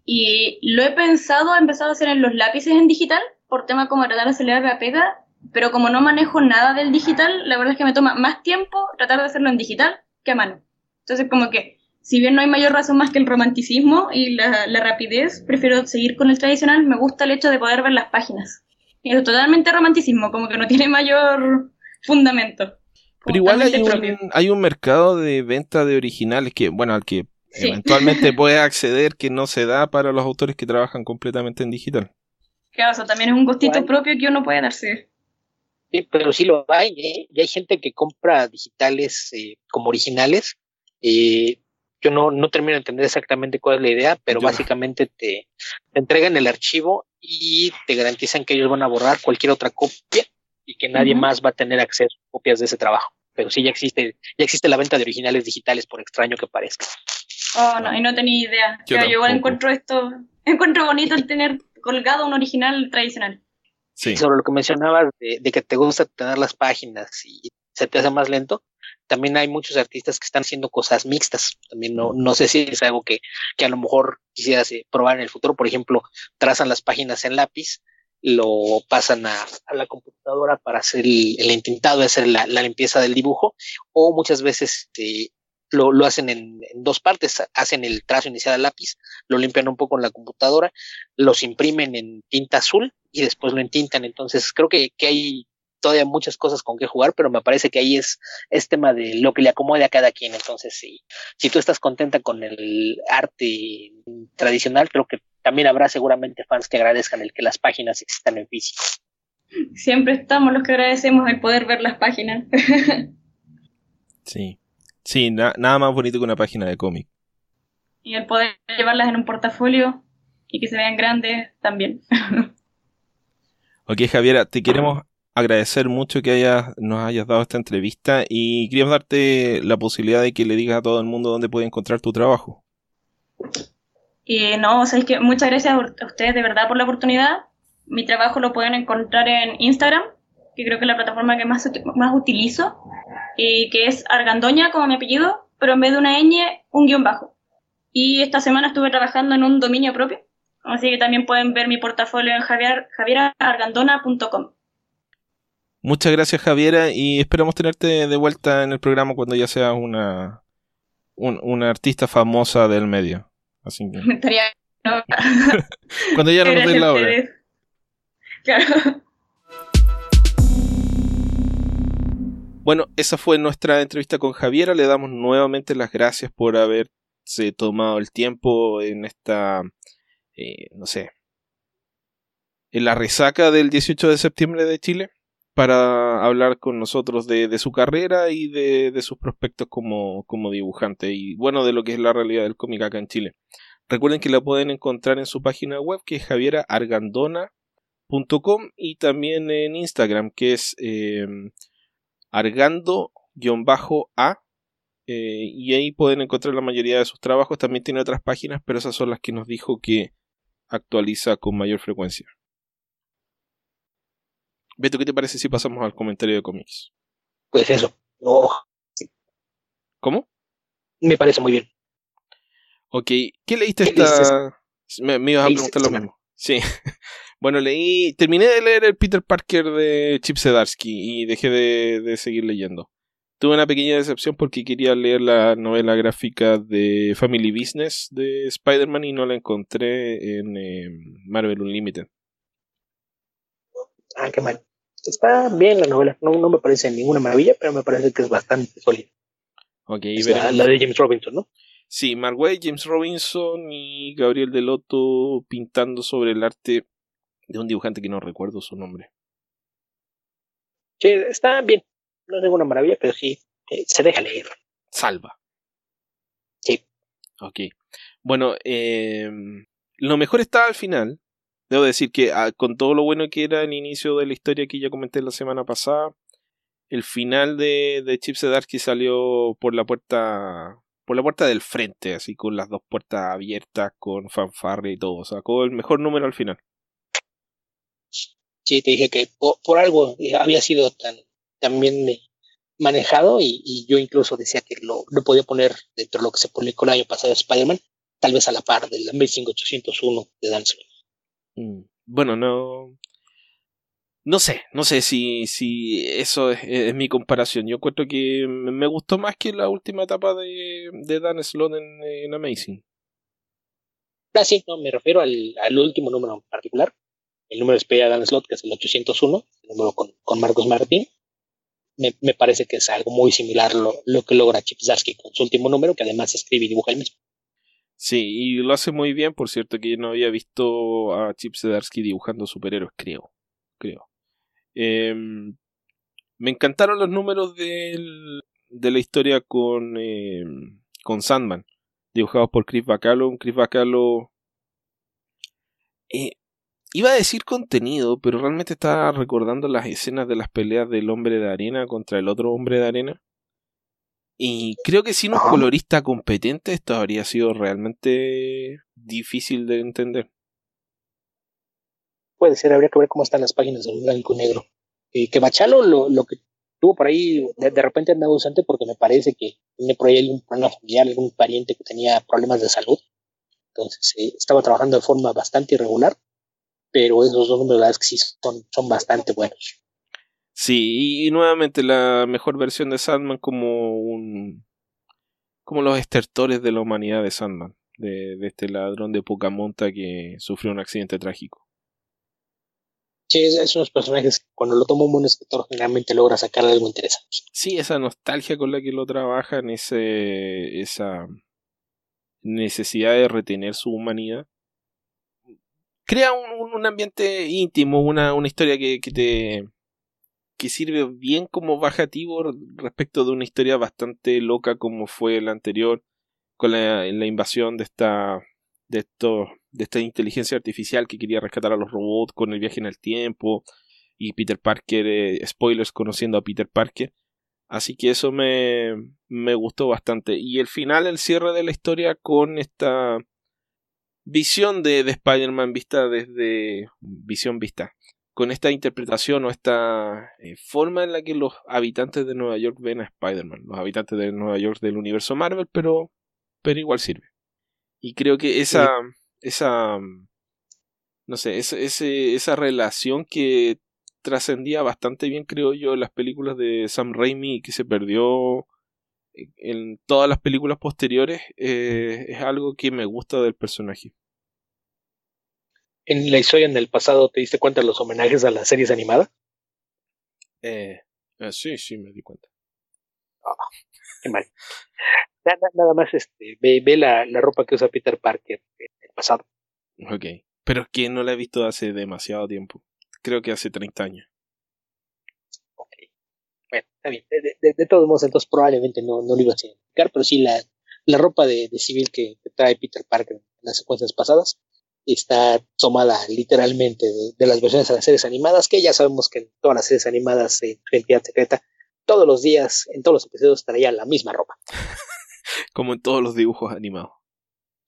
y lo he pensado, he empezado a hacer en los lápices en digital por tema como tratar de acelerar la pega, pero como no manejo nada del digital, la verdad es que me toma más tiempo tratar de hacerlo en digital que a mano. Entonces como que si bien no hay mayor razón más que el romanticismo y la, la rapidez, prefiero seguir con el tradicional, me gusta el hecho de poder ver las páginas es totalmente romanticismo, como que no tiene mayor fundamento. Pero igual hay un, hay un, mercado de venta de originales que, bueno, al que eventualmente puede acceder que no se da para los autores que trabajan completamente en digital. Claro, eso también es un gustito propio que uno puede darse. Sí, pero sí lo hay, ¿eh? y hay gente que compra digitales eh, como originales. Eh, yo no, no termino de entender exactamente cuál es la idea, pero básicamente te, entregan el archivo y te garantizan que ellos van a borrar cualquier otra copia y que nadie más va a tener acceso a copias de ese trabajo. Pero sí ya existe, ya existe la venta de originales digitales, por extraño que parezca. Oh, no, y no tenía idea. Yo, yo igual encuentro esto, encuentro bonito el tener colgado un original tradicional. Sobre lo que mencionabas de, que te gusta tener las páginas y se te hace más lento, también hay muchos artistas que están haciendo cosas mixtas. También no, no sé si es algo que, que a lo mejor quisieras eh, probar en el futuro. Por ejemplo, trazan las páginas en lápiz, lo pasan a, la computadora para hacer el, el intentado de hacer la, la, limpieza del dibujo, o muchas veces este, lo, lo, hacen en, en, dos partes, hacen el trazo inicial al lápiz, lo limpian un poco en la computadora, los imprimen en tinta azul y después lo entintan. Entonces creo que, que hay todavía muchas cosas con que jugar, pero me parece que ahí es, es tema de lo que le acomode a cada quien. Entonces, si, si tú estás contenta con el arte tradicional, creo que también habrá seguramente fans que agradezcan el que las páginas existan en físico. Siempre estamos los que agradecemos el poder ver las páginas. sí, sí, nada más bonito que una página de cómic. Y el poder llevarlas en un portafolio y que se vean grandes también. ok, Javiera, te queremos agradecer mucho que hayas, nos hayas dado esta entrevista y queríamos darte la posibilidad de que le digas a todo el mundo dónde puede encontrar tu trabajo. Y no, o sea, es que muchas gracias a ustedes de verdad por la oportunidad. Mi trabajo lo pueden encontrar en Instagram, que creo que es la plataforma que más, más utilizo, y que es Argandoña como mi apellido, pero en vez de una ñ, un guion bajo. Y esta semana estuve trabajando en un dominio propio, así que también pueden ver mi portafolio en javier, javierargandona.com. Muchas gracias Javiera y esperamos tenerte de vuelta en el programa cuando ya seas una, una artista famosa del medio. Así que... cuando ya no nos la hora. Claro. Bueno, esa fue nuestra entrevista con Javiera. Le damos nuevamente las gracias por haberse tomado el tiempo en esta, eh, no sé, en la resaca del 18 de septiembre de Chile para hablar con nosotros de, su carrera y de, sus prospectos como, como, dibujante y bueno de lo que es la realidad del cómic acá en Chile. Recuerden que la pueden encontrar en su página web que es javierargandona.com y también en Instagram que es eh, argando-a eh, y ahí pueden encontrar la mayoría de sus trabajos. También tiene otras páginas, pero esas son las que nos dijo que actualiza con mayor frecuencia. Beto, ¿qué te parece si pasamos al comentario de cómics? Pues eso. ¿Cómo? Me parece muy bien. Ok, ¿qué leíste esta...? Me, ibas a preguntar lo mismo. Sí. bueno, leí... Terminé de leer el Peter Parker de Chip Zdarsky y dejé de, de seguir leyendo. Tuve una pequeña decepción porque quería leer la novela gráfica de Family Business de Spider-Man y no la encontré en eh, Marvel Unlimited. Ah, qué mal está bien la novela. No, no me parece ninguna maravilla, pero me parece que es bastante sólida. Ok, la, la, de James Robinson, ¿no? Sí, Mark James Robinson y Gabriel Delotto pintando sobre el arte de un dibujante que no recuerdo su nombre. Sí, está bien. No es ninguna maravilla, pero sí, eh, se deja leer. Salva. Sí. Ok. Bueno, eh, lo mejor está al final, Debo decir que ah, con todo lo bueno que era el inicio de la historia que ya comenté la semana pasada, el final de, de Chip Zdarsky salió por la puerta por la puerta del frente, así con las dos puertas abiertas, con fanfarre y todo. Sacó el mejor número al final. Sí, te dije que por, algo había sido tan, tan bien manejado y, yo incluso decía que lo, lo, podía poner dentro de lo que se publicó el año pasado de Spider-Man, tal vez a la par del Amazing 801 de Dan Mm, bueno, no. No sé, no sé si, si eso es, mi comparación. Yo encuentro que me gustó más que la última etapa de, de Dan Slott en, Amazing. Ah, sí, no, me refiero al, al, último número en particular. El número de Dan Slott, que es el 801, el número con, con Marcos Martín. Me, me, parece que es algo muy similar lo, lo que logra Chip Zarsky con su último número, que además escribe y dibuja el mismo. Sí, y lo hace muy bien, por cierto, que yo no había visto a Chip Zdarsky dibujando superhéroes, creo. Creo. Eh, Me encantaron los números del, de la historia con, eh, con Sandman, dibujados por Chris Bacalo. Chris Bacalo. Eh, iba a decir contenido, pero realmente estaba recordando las escenas de las peleas del hombre de arena contra el otro hombre de arena. Y creo que sin un colorista competente esto habría sido realmente difícil de entender. Puede ser, habría que ver cómo están las páginas del blanco y negro. Eh, que Bachalo lo, lo, que tuvo por ahí, de, repente andaba ausente porque me parece que tiene por ahí algún problema familiar, algún pariente que tenía problemas de salud. Entonces eh, estaba trabajando de forma bastante irregular, pero esos dos números que sí son, son bastante buenos. Sí, y nuevamente la mejor versión de Sandman como un. como los estertores de la humanidad de Sandman, de, de este ladrón de poca monta que sufrió un accidente trágico. Sí, es, unos personajes que cuando lo toma un buen escritor generalmente logra sacar algo interesante. Sí, esa nostalgia con la que lo trabajan, ese, esa necesidad de retener su humanidad. Crea un, un ambiente íntimo, una, una historia que, que te que sirve bien como bajativo respecto de una historia bastante loca como fue la anterior con la, invasión de esta de esto de esta inteligencia artificial que quería rescatar a los robots con el viaje en el tiempo y Peter Parker eh, spoilers conociendo a Peter Parker. Así que eso me, me gustó bastante. Y el final el cierre de la historia con esta visión de, de Spider-Man vista desde visión vista con esta interpretación o esta eh, forma en la que los habitantes de Nueva York ven a Spider-Man, los habitantes de Nueva York del universo Marvel, pero, pero igual sirve. Y creo que esa, esa, no sé, esa, esa relación que trascendía bastante bien, creo yo, en las películas de Sam Raimi que se perdió en todas las películas posteriores, eh, es algo que me gusta del personaje en la historia en el pasado te diste cuenta de los homenajes a las series animadas? Eh, eh sí, sí, me di cuenta. Ah, qué mal. Nada, más este, ve, ve la, la, ropa que usa Peter Parker en el pasado. Ok, pero es que no la he visto hace demasiado tiempo. Creo que hace 30 años. Bueno, está bien. De, de, todos modos, entonces probablemente no, no lo iba a explicar, pero sí la, la ropa de, de civil que, que trae Peter Parker en las secuencias pasadas está tomada literalmente de, las versiones de las series animadas, que ya sabemos que en todas las series animadas de Identidad Secreta, todos los días, en todos los episodios, traía la misma ropa. Como en todos los dibujos animados.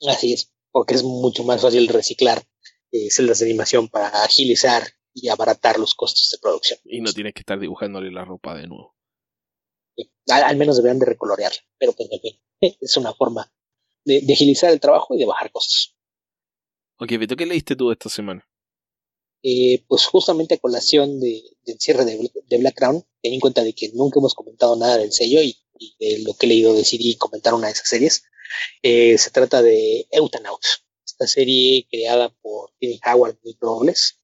Así es, porque es mucho más fácil reciclar eh, celdas de animación para agilizar y abaratar los costos de producción. Y no tienes que estar dibujándole la ropa de nuevo. al, menos deberían de recolorearla, pero pues en fin, es una forma de agilizar el trabajo y de bajar costos. Ok, Beto, ¿qué leíste tú esta semana? Eh, pues justamente a colación de, del cierre de, Black Crown, ten en cuenta de que nunca hemos comentado nada del sello y, de lo que he leído decidí comentar una de esas series. Eh, se trata de Eutanauts, esta serie creada por Tim Howard y Robles,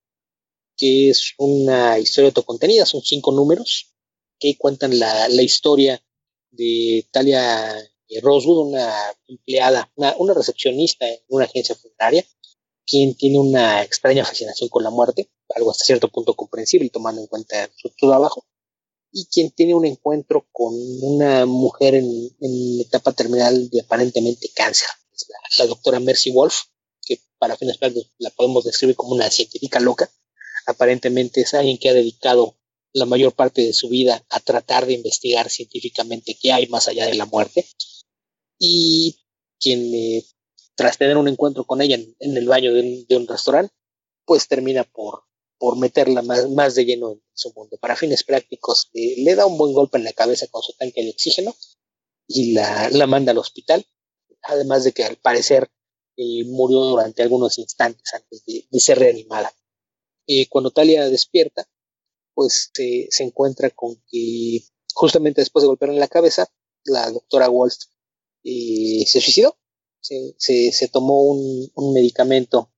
que es una historia autocontenida, son cinco números que cuentan la, la historia de Talia Rosewood, una empleada, una, una recepcionista en una agencia funeraria, quien tiene una extraña fascinación con la muerte, algo hasta cierto punto comprensible tomando en cuenta su trabajo, y quien tiene un encuentro con una mujer en, etapa terminal de aparentemente cáncer, la, doctora Mercy Wolf, que para fines prácticos la podemos describir como una científica loca, aparentemente es alguien que ha dedicado la mayor parte de su vida a tratar de investigar científicamente qué hay más allá de la muerte, y quien eh, tras tener un encuentro con ella en, el baño de un, restaurante, pues termina por, por meterla más, más de lleno en su mundo. Para fines prácticos, eh, le da un buen golpe en la cabeza con su tanque de oxígeno y la, la manda al hospital, además de que al parecer eh, murió durante algunos instantes antes de, ser reanimada. Eh, cuando Talia despierta, pues se encuentra con que justamente después de golpearle en la cabeza, la doctora Wolf se suicidó. Se, se, tomó un, un, medicamento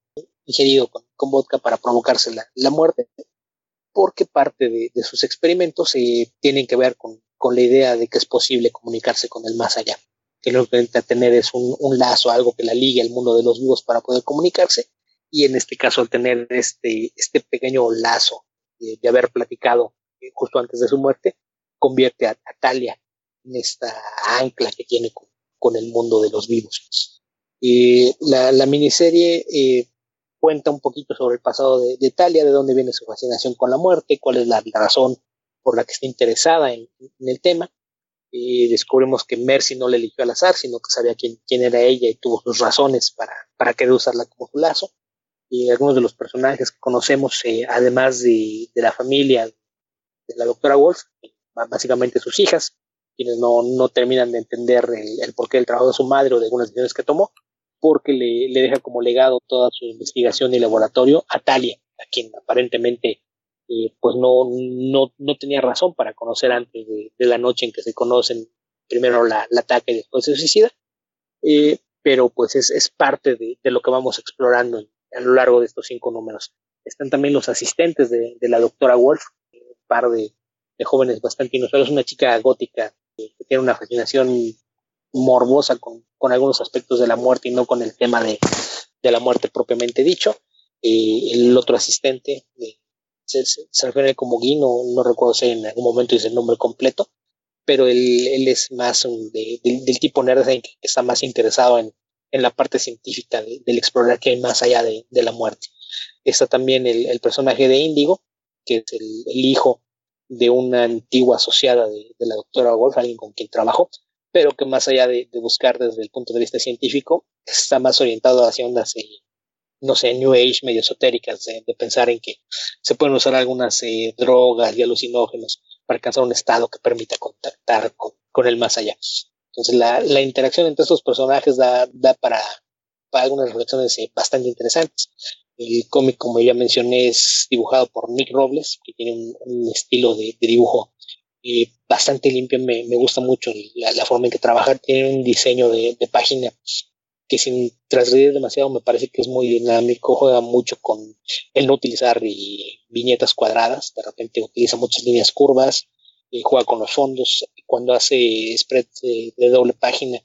ingerido con, con, vodka para provocarse la, la muerte, porque parte de, de sus experimentos eh, tienen que ver con, con, la idea de que es posible comunicarse con el más allá, que lo que intenta tener es un, un, lazo, algo que la ligue al mundo de los vivos para poder comunicarse, y en este caso al tener este, este pequeño lazo de, haber platicado justo antes de su muerte, convierte a, Talia en esta ancla que tiene con, el mundo de los vivos. Y la, la miniserie eh, cuenta un poquito sobre el pasado de, de, Talia, de dónde viene su fascinación con la muerte, cuál es la, razón por la que está interesada en, el tema. Y descubrimos que Mercy no le eligió al azar, sino que sabía quién, quién era ella y tuvo sus razones para, para querer usarla como su lazo. Y algunos de los personajes que conocemos, eh, además de, de, la familia de la doctora Wolf, básicamente sus hijas, quienes no, no terminan de entender el, porqué del trabajo de su madre o de algunas decisiones que tomó, porque le, le, deja como legado toda su investigación y laboratorio a Talia, a quien aparentemente eh, pues no, no, no, tenía razón para conocer antes de, la noche en que se conocen primero la ataque y después se suicida, eh, pero pues es, es parte de, de, lo que vamos explorando a lo largo de estos cinco números. Están también los asistentes de, la doctora Wolf, un par de, jóvenes bastante inusuales, una chica gótica que tiene una fascinación morbosa con, algunos aspectos de la muerte y no con el tema de, la muerte propiamente dicho. Eh, el otro asistente eh, se, se, refiere como Guy, no, no, recuerdo si en algún momento dice el nombre completo, pero él, él es más del tipo nerd que está más interesado en, en la parte científica del explorar que hay más allá de, la muerte. Está también el, personaje de Índigo, que es el, hijo de una antigua asociada de, de, la doctora Wolf, alguien con quien trabajó, pero que más allá de, de, buscar desde el punto de vista científico, está más orientado hacia ondas, eh, no sé, New Age, medio esotéricas, de, de pensar en que se pueden usar algunas eh, drogas y alucinógenos para alcanzar un estado que permita contactar con, con el más allá. Entonces la, la interacción entre estos personajes da, da para, para algunas reflexiones eh, bastante interesantes. El cómic, como ya mencioné, es dibujado por Nick Robles, que tiene un, estilo de, dibujo eh, bastante limpio, me, me gusta mucho la, forma en que trabaja, tiene un diseño de, de página que sin trasredir demasiado me parece que es muy dinámico, juega mucho con el no utilizar y, viñetas cuadradas, de repente utiliza muchas líneas curvas, y juega con los fondos, cuando hace spread de, de doble página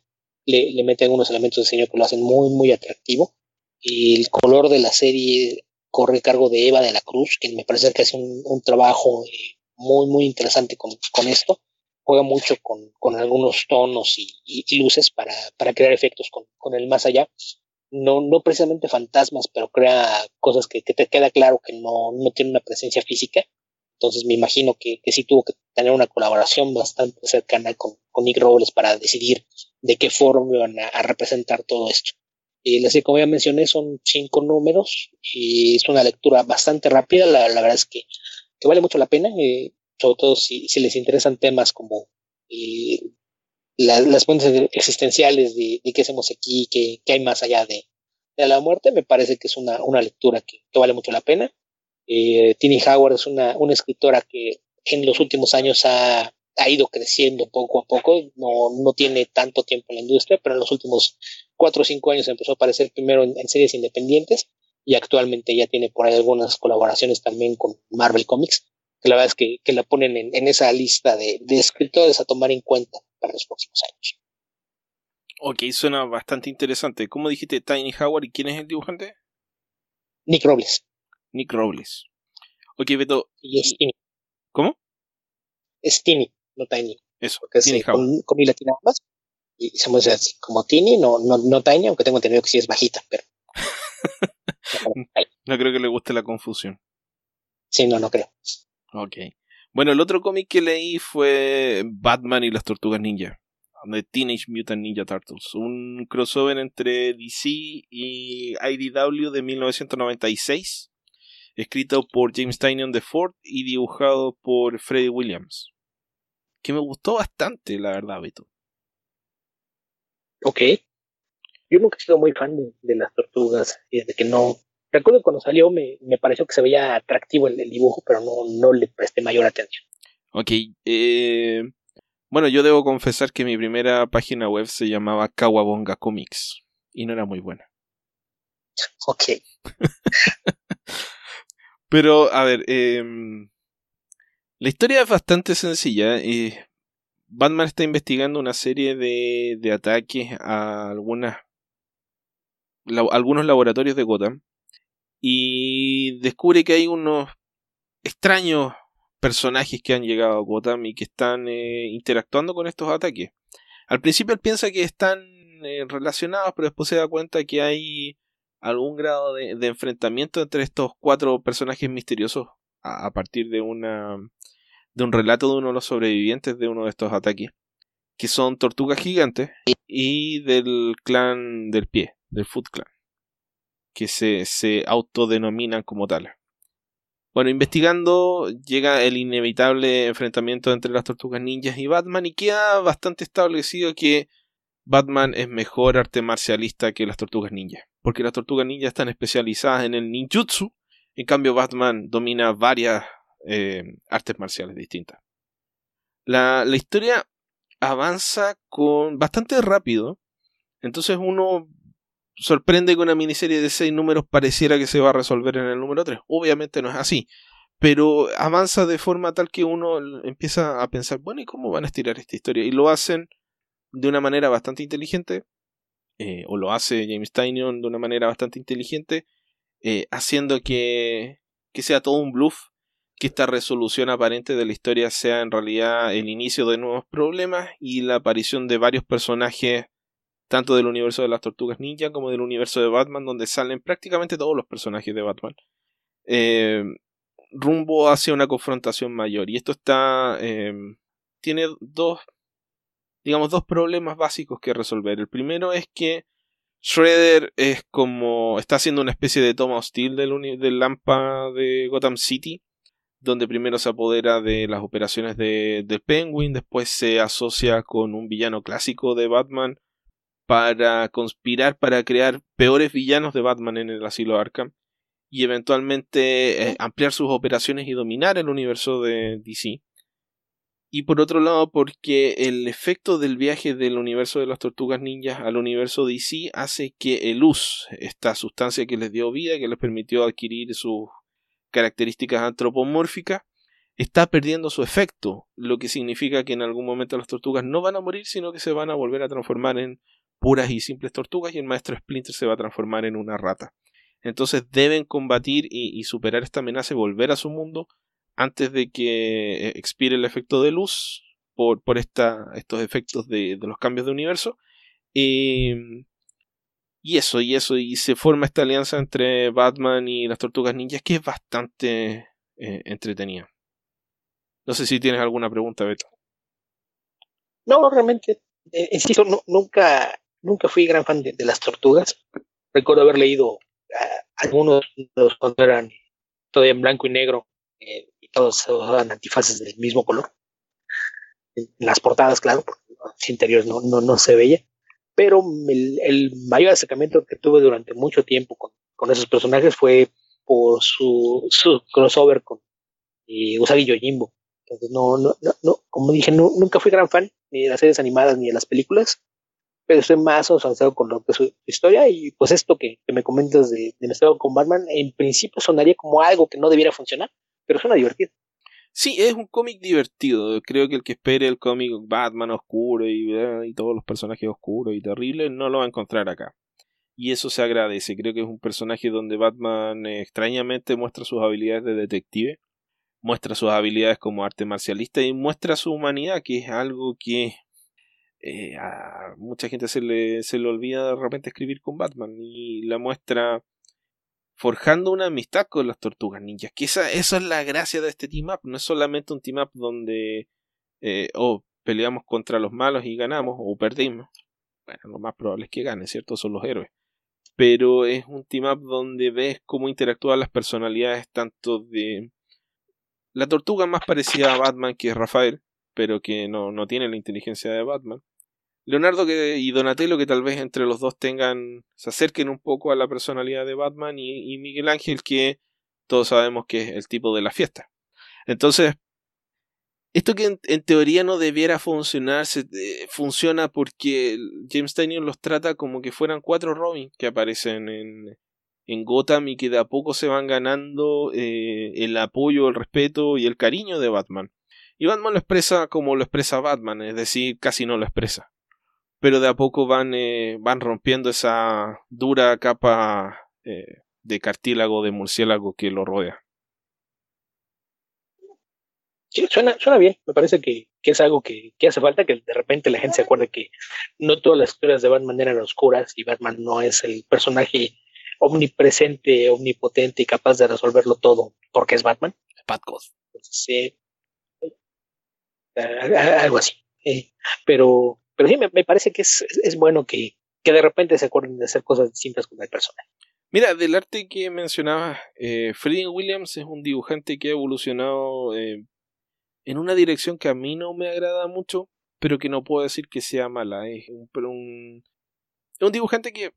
le, le, mete algunos elementos de diseño que lo hacen muy muy atractivo y el color de la serie corre a cargo de Eva de la Cruz, que me parece que hace un, un trabajo eh, muy, muy interesante con, con esto. Juega mucho con, con algunos tonos y, y, y, luces para, para crear efectos con, con el más allá. No, no precisamente fantasmas, pero crea cosas que, que te queda claro que no, no tiene una presencia física. Entonces me imagino que, que sí tuvo que tener una colaboración bastante cercana con, con Nick Robles para decidir de qué forma iban a, representar todo esto. Y así como ya mencioné, son cinco números y es una lectura bastante rápida. La, la verdad es que que vale mucho la pena, eh, sobre todo si, si, les interesan temas como eh, la, las fuentes existenciales de, de, qué hacemos aquí, qué, qué hay más allá de, de, la muerte, me parece que es una, una lectura que, que vale mucho la pena. Eh, Tini Howard es una, una escritora que en los últimos años ha, ha ido creciendo poco a poco, no, no tiene tanto tiempo en la industria, pero en los últimos cuatro o cinco años empezó a aparecer primero en, en series independientes y actualmente ya tiene por ahí algunas colaboraciones también con Marvel Comics, que la verdad es que, que la ponen en, en esa lista de, de, escritores a tomar en cuenta para los próximos años. Ok, suena bastante interesante. ¿Cómo dijiste Tiny Howard y quién es el dibujante? Nick Robles. Nick Robles. Ok, Beto. Y es. ¿Cómo? Es no Tiny. Eso, Porque es, con, con mi latina más. Y somos así, como Tiny, no, no, no Tiny, aunque tengo entendido que sí es bajita, pero no creo que le guste la confusión. Sí, no, no creo. Ok. Bueno, el otro cómic que leí fue Batman y las Tortugas Ninja. De Teenage Mutant Ninja Turtles. Un crossover entre DC y IDW de 1996. Escrito por James Tynion de Ford y dibujado por Freddie Williams. Que me gustó bastante, la verdad, Beto. Ok yo nunca he sido muy fan de, de las tortugas, y desde que no, recuerdo cuando salió me, me pareció que se veía atractivo el, el, dibujo, pero no, no le presté mayor atención. Ok, eh, bueno, yo debo confesar que mi primera página web se llamaba Kawabonga Comics y no era muy buena. Ok. pero, a ver, eh, la historia es bastante sencilla. Eh, Batman está investigando una serie de, de ataques a algunas algunos laboratorios de Gotham y descubre que hay unos extraños personajes que han llegado a Gotham y que están eh, interactuando con estos ataques. Al principio él piensa que están eh, relacionados, pero después se da cuenta que hay algún grado de, enfrentamiento entre estos cuatro personajes misteriosos a, partir de una de un relato de uno de los sobrevivientes de uno de estos ataques, que son tortugas gigantes y del clan del pie, del Foot Clan, que se, se autodenominan como tal. Bueno, investigando llega el inevitable enfrentamiento entre las tortugas ninjas y Batman y queda bastante establecido que Batman es mejor arte marcialista que las tortugas ninjas, porque las tortugas ninjas están especializadas en el ninjutsu, en cambio Batman domina varias eh, artes marciales distintas. La, la historia avanza con bastante rápido, entonces uno sorprende que una miniserie de seis números pareciera que se va a resolver en el número 3. Obviamente no es así. Pero avanza de forma tal que uno empieza a pensar, bueno, ¿y cómo van a estirar esta historia? Y lo hacen de una manera bastante inteligente, eh, o lo hace James Tynion de una manera bastante inteligente, eh, haciendo que, que sea todo un bluff, que esta resolución aparente de la historia sea en realidad el inicio de nuevos problemas y la aparición de varios personajes tanto del universo de las tortugas ninja como del universo de Batman, donde salen prácticamente todos los personajes de Batman, eh, rumbo hacia una confrontación mayor. Y esto está. Tiene dos. Digamos, dos problemas básicos que resolver. El primero es que Shredder es como. está haciendo una especie de toma hostil del, del Lampa de Gotham City. Donde primero se apodera de las operaciones de, de Penguin, después se asocia con un villano clásico de Batman, para conspirar para crear peores villanos de Batman en el asilo Arkham y eventualmente eh, ampliar sus operaciones y dominar el universo de DC. Y por otro lado, porque el efecto del viaje del universo de las tortugas ninjas al universo DC hace que el luz, esta sustancia que les dio vida, que les permitió adquirir sus características antropomórficas, está perdiendo su efecto, lo que significa que en algún momento las tortugas no van a morir, sino que se van a volver a transformar en puras y simples tortugas y el maestro Splinter se va a transformar en una rata. Entonces deben combatir y, superar esta amenaza y volver a su mundo antes de que eh, expire el efecto de luz por, por esta, estos efectos de, los cambios de universo. y eso, y eso, y se forma esta alianza entre Batman y las tortugas ninjas que es bastante eh, entretenida. No sé si tienes alguna pregunta, Beto. No, realmente, eh, insisto, nunca nunca fui gran fan de, las tortugas. Recuerdo haber leído ah, algunos de los cuando eran todavía en blanco y negro eh, todos eran antifaces del mismo color. En las portadas, claro, porque los interiores no, no, no se veía. Pero el, mayor acercamiento que tuve durante mucho tiempo con, con esos personajes fue por su, su crossover con eh, Usagi Yojimbo. Entonces, no, no, no, como dije, nunca fui gran fan ni de las series animadas ni de las películas pero estoy más avanzado con lo que es su historia y pues esto que, me comentas de, de estado con Batman en principio sonaría como algo que no debiera funcionar, pero suena divertido. Sí, es un cómic divertido. Creo que el que espere el cómic Batman oscuro y, y todos los personajes oscuros y terribles no lo va a encontrar acá. Y eso se agradece. Creo que es un personaje donde Batman eh, extrañamente muestra sus habilidades de detective, muestra sus habilidades como arte marcialista y muestra su humanidad, que es algo que eh, a mucha gente se le, se le olvida de repente escribir con Batman y la muestra forjando una amistad con las tortugas ninjas. Que esa, esa es la gracia de este team up. No es solamente un team up donde eh, oh, peleamos contra los malos y ganamos o perdimos. Bueno, lo más probable es que gane, ¿cierto? Son los héroes. Pero es un team up donde ves cómo interactúan las personalidades tanto de la tortuga más parecida a Batman que es Rafael, pero que no, no tiene la inteligencia de Batman. Leonardo y Donatello que tal vez entre los dos tengan, se acerquen un poco a la personalidad de Batman y, Miguel Ángel que todos sabemos que es el tipo de la fiesta. Entonces, esto que en, teoría no debiera funcionar, eh, funciona porque James Tynion los trata como que fueran cuatro Robin que aparecen en, en Gotham y que de a poco se van ganando eh, el apoyo, el respeto y el cariño de Batman. Y Batman lo expresa como lo expresa Batman, es decir, casi no lo expresa pero de a poco van, eh, van rompiendo esa dura capa eh, de cartílago de murciélago que lo rodea. Sí, suena, suena bien. Me parece que, es algo que, hace falta, que de repente la gente se acuerde que no todas las historias de Batman eran oscuras y Batman no es el personaje omnipresente, omnipotente y capaz de resolverlo todo porque es Batman. Batgod. Sí. algo así. Eh, pero, pero sí, me, parece que es, es bueno que, que, de repente se acuerden de hacer cosas distintas con el personaje. Mira, del arte que mencionaba, eh, Williams es un dibujante que ha evolucionado eh, en una dirección que a mí no me agrada mucho, pero que no puedo decir que sea mala. Es un, un, dibujante que,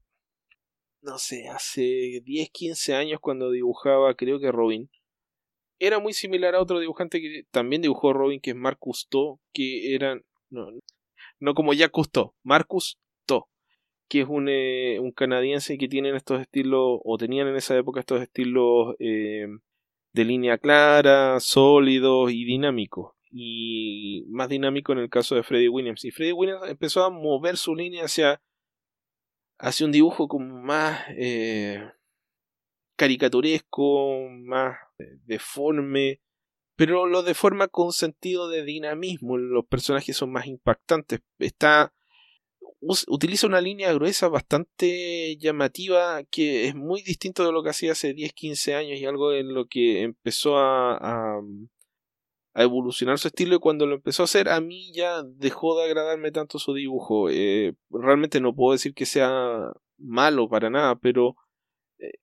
no sé, hace 10, 15 años cuando dibujaba, creo que Robin, era muy similar a otro dibujante que también dibujó Robin, que es Marcus To, que eran, no como ya Cousteau, Marcus To, que es un, eh, un canadiense que tienen estos estilos, o tenían en esa época estos estilos eh, de línea clara, sólidos y dinámicos. Y más dinámico en el caso de Freddie Williams. Y Freddie Williams empezó a mover su línea hacia, hacia un dibujo como más eh, caricaturesco, más deforme, pero lo de forma con sentido de dinamismo. Los personajes son más impactantes. Está utiliza una línea gruesa bastante llamativa que es muy distinto de lo que hacía hace 10, 15 años y algo en lo que empezó a, a, evolucionar su estilo y cuando lo empezó a hacer a mí ya dejó de agradarme tanto su dibujo. Eh, realmente no puedo decir que sea malo para nada, pero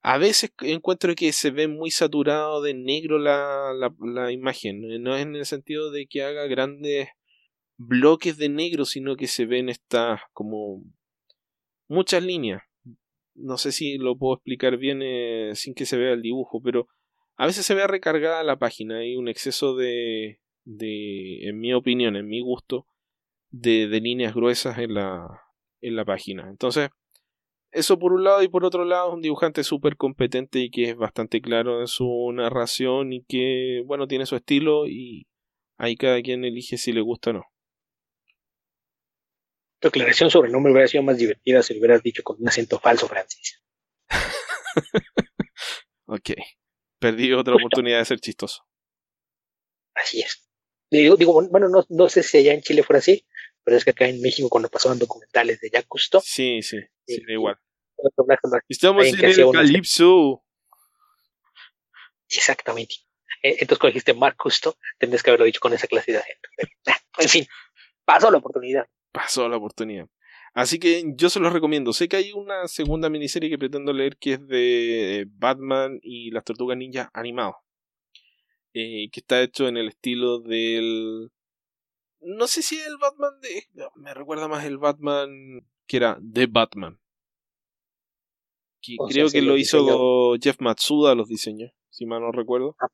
a veces encuentro que se ve muy saturado de negro la, la, imagen. No es en el sentido de que haga grandes bloques de negro, sino que se ven estas como muchas líneas. No sé si lo puedo explicar bien eh, sin que se vea el dibujo, pero a veces se ve recargada la página. Hay un exceso de, de en mi opinión, en mi gusto, de, de líneas gruesas en la, en la página. Entonces, eso por un lado y por otro lado un dibujante súper competente y que es bastante claro en su narración y que, bueno, tiene su estilo y ahí cada quien elige si le gusta o no. Tu aclaración sobre el nombre hubiera sido más divertida si lo hubieras dicho con un acento falso, Francis. ok. Perdí otra oportunidad de ser chistoso. Así es. Digo, digo bueno, no, no, sé si allá en Chile fuera así, pero es que acá en México cuando pasaban documentales de Jack Cousteau. Sí, sí, sí, da igual. Estamos en el Calipso. Exactamente. Eh, entonces cuando dijiste Mark Cousteau, tendrías que haberlo dicho con esa clase de acento. En fin, pasó la oportunidad pasó la oportunidad. Así que yo se los recomiendo. Sé que hay una segunda miniserie que pretendo leer que es de Batman y las Tortugas Ninja animados. Eh, que está hecho en el estilo del... No sé si el Batman de... Me recuerda más el Batman que era The Batman. creo que lo hizo Jeff Matsuda los diseños, si mal no recuerdo. Ah,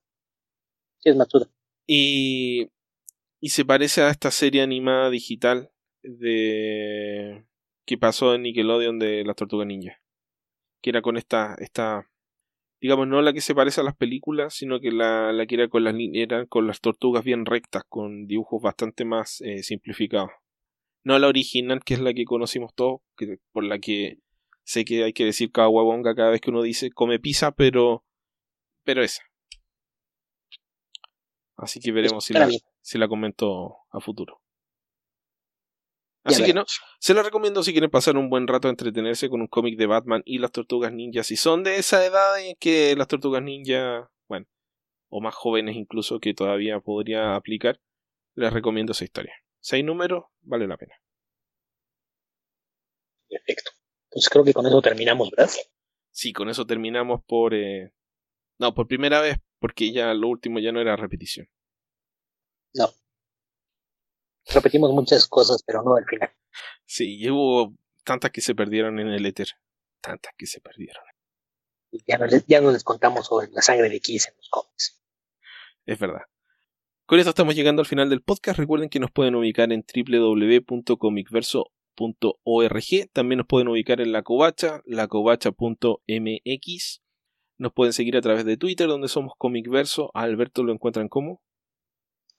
sí, es Matsuda. Y, y se parece a esta serie animada digital de que pasó en Nickelodeon de las Tortugas Ninja. Que era con esta, esta, digamos, no la que se parece a las películas, sino que la, la que era con las, eran con las tortugas bien rectas, con dibujos bastante más eh, simplificados. No la original, que es la que conocimos todos, que, por la que sé que hay que decir caguabonga cada vez que uno dice come pizza, pero, pero esa. Así que veremos si la, si la comento a futuro. Así que no, se lo recomiendo si quieren pasar un buen rato a entretenerse con un cómic de Batman y las tortugas ninja. Si son de esa edad en que las tortugas ninja, bueno, o más jóvenes incluso que todavía podría aplicar, les recomiendo esa historia. Seis números, vale la pena. Perfecto. Pues creo que con eso terminamos, ¿verdad? Sí, con eso terminamos por... Eh... No, por primera vez, porque ya lo último ya no era repetición. No repetimos muchas cosas, pero no al final. Sí, hubo tantas que se perdieron en el éter. Tantas que se perdieron. Y ya no, les, ya no les contamos sobre la sangre de Kiss en los cómics. Es verdad. Con esto estamos llegando al final del podcast. Recuerden que nos pueden ubicar en www.comicverso.org. También nos pueden ubicar en la covacha, lacovacha.mx. Nos pueden seguir a través de Twitter, donde somos Comicverso. A Alberto lo encuentran como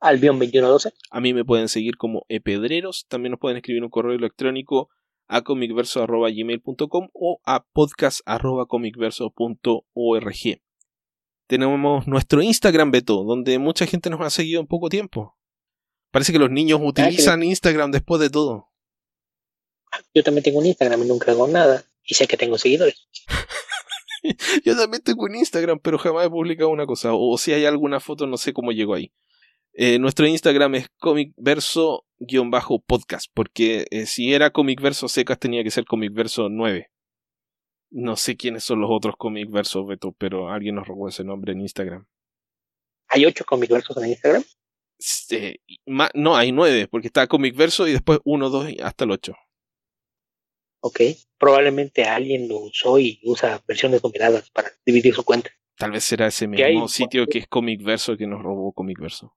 Albion2112. A mí me pueden seguir como epedreros. También nos pueden escribir un correo electrónico a comicverso.gmail.com o a podcast.comicverso.org. tenemos nuestro Instagram, Beto, donde mucha gente nos ha seguido en poco tiempo. Parece que los niños Ah, utilizan Instagram después de todo. Yo también tengo un Instagram y nunca hago nada. Y sé que tengo seguidores. Yo también tengo un Instagram, pero jamás he publicado una cosa. O, si hay alguna foto, no sé cómo llegó ahí. Eh, nuestro Instagram es comicverso-podcast, porque eh, si era comicverso secas tenía que ser comicverso 9. No sé quiénes son los otros comicversos, Beto, pero alguien nos robó ese nombre en Instagram. Hay ocho comicversos en Instagram. Eh, no, hay 9, porque está comicverso y después 1, 2 y hasta el 8. Ok. Probablemente alguien lo usó y usa versiones numeradas para dividir su cuenta. Tal vez será ese mismo sitio que es comicverso que nos robó comicverso.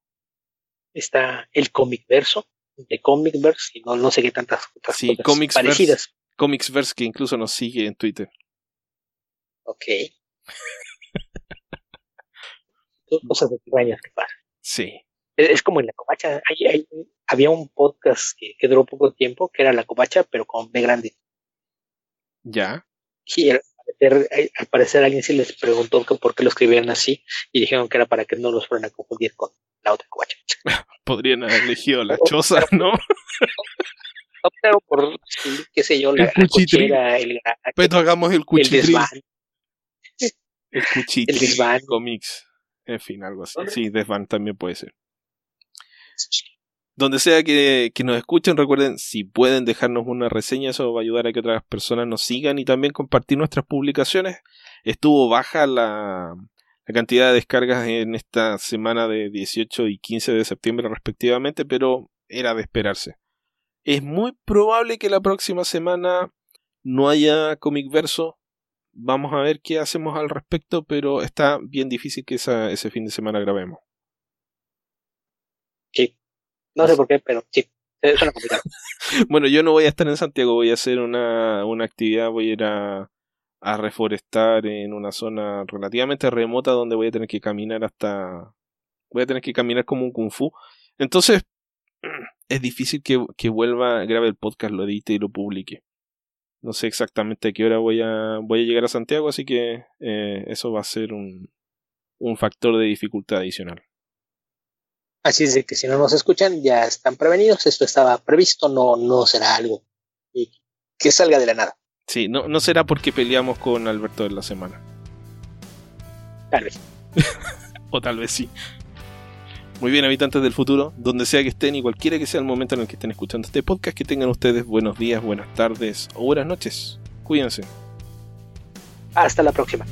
Está el comicverso de Comicverse y no, no sé qué tantas otras Sí, cosas parecidas. Comicsverse que incluso nos sigue en Twitter. Ok. Son Cosas extrañas que pasan. Sí. Es, es como en la covacha. Hay- hay- había un podcast que, que duró poco tiempo que era la covacha, pero con B grande. Ya. Y al parecer, eh, al parecer alguien sí les preguntó que por qué lo escribieron así y dijeron que era para que no los fueran a confundir con la otra. Podrían haber elegido la choza, ¿no? Optaron por, qué sé yo, la, El cuchitril. cochera, el, Pero hagamos el el cuchitril. desván. El cuchitril. el desván. Comics. En fin, algo así. Sí, desván también puede ser. Donde sea que, que nos escuchen, recuerden, si pueden dejarnos una reseña, eso va a ayudar a que otras personas nos sigan y también compartir nuestras publicaciones. Estuvo baja la, la cantidad de descargas en esta semana de 18 y 15 de septiembre respectivamente, pero era de esperarse. Es muy probable que la próxima semana no haya Comic Verso. Vamos a ver qué hacemos al respecto, pero está bien difícil que esa- ese fin de semana grabemos. Sí. No sé por qué, pero sí. Es una complicado. Bueno, yo no voy a estar en Santiago, voy a hacer una, una actividad, voy a ir a, a reforestar en una zona relativamente remota donde voy a tener que caminar hasta... Voy a tener que caminar como un kung fu. Entonces, es difícil que, que vuelva, grabe el podcast, lo edite y lo publique. No sé exactamente a qué hora voy a, voy a llegar a Santiago, así que eh, eso va a ser un, un factor de dificultad adicional. Así es de que si no nos escuchan, ya están prevenidos. Esto estaba previsto, no, no será algo que salga de la nada. Sí, no, no será porque peleamos con Alberto de la semana. Tal vez. O tal vez sí. Muy bien, habitantes del futuro, donde sea que estén y cualquiera que sea el momento en el que estén escuchando este podcast, que tengan ustedes buenos días, buenas tardes o buenas noches. Cuídense. Hasta la próxima.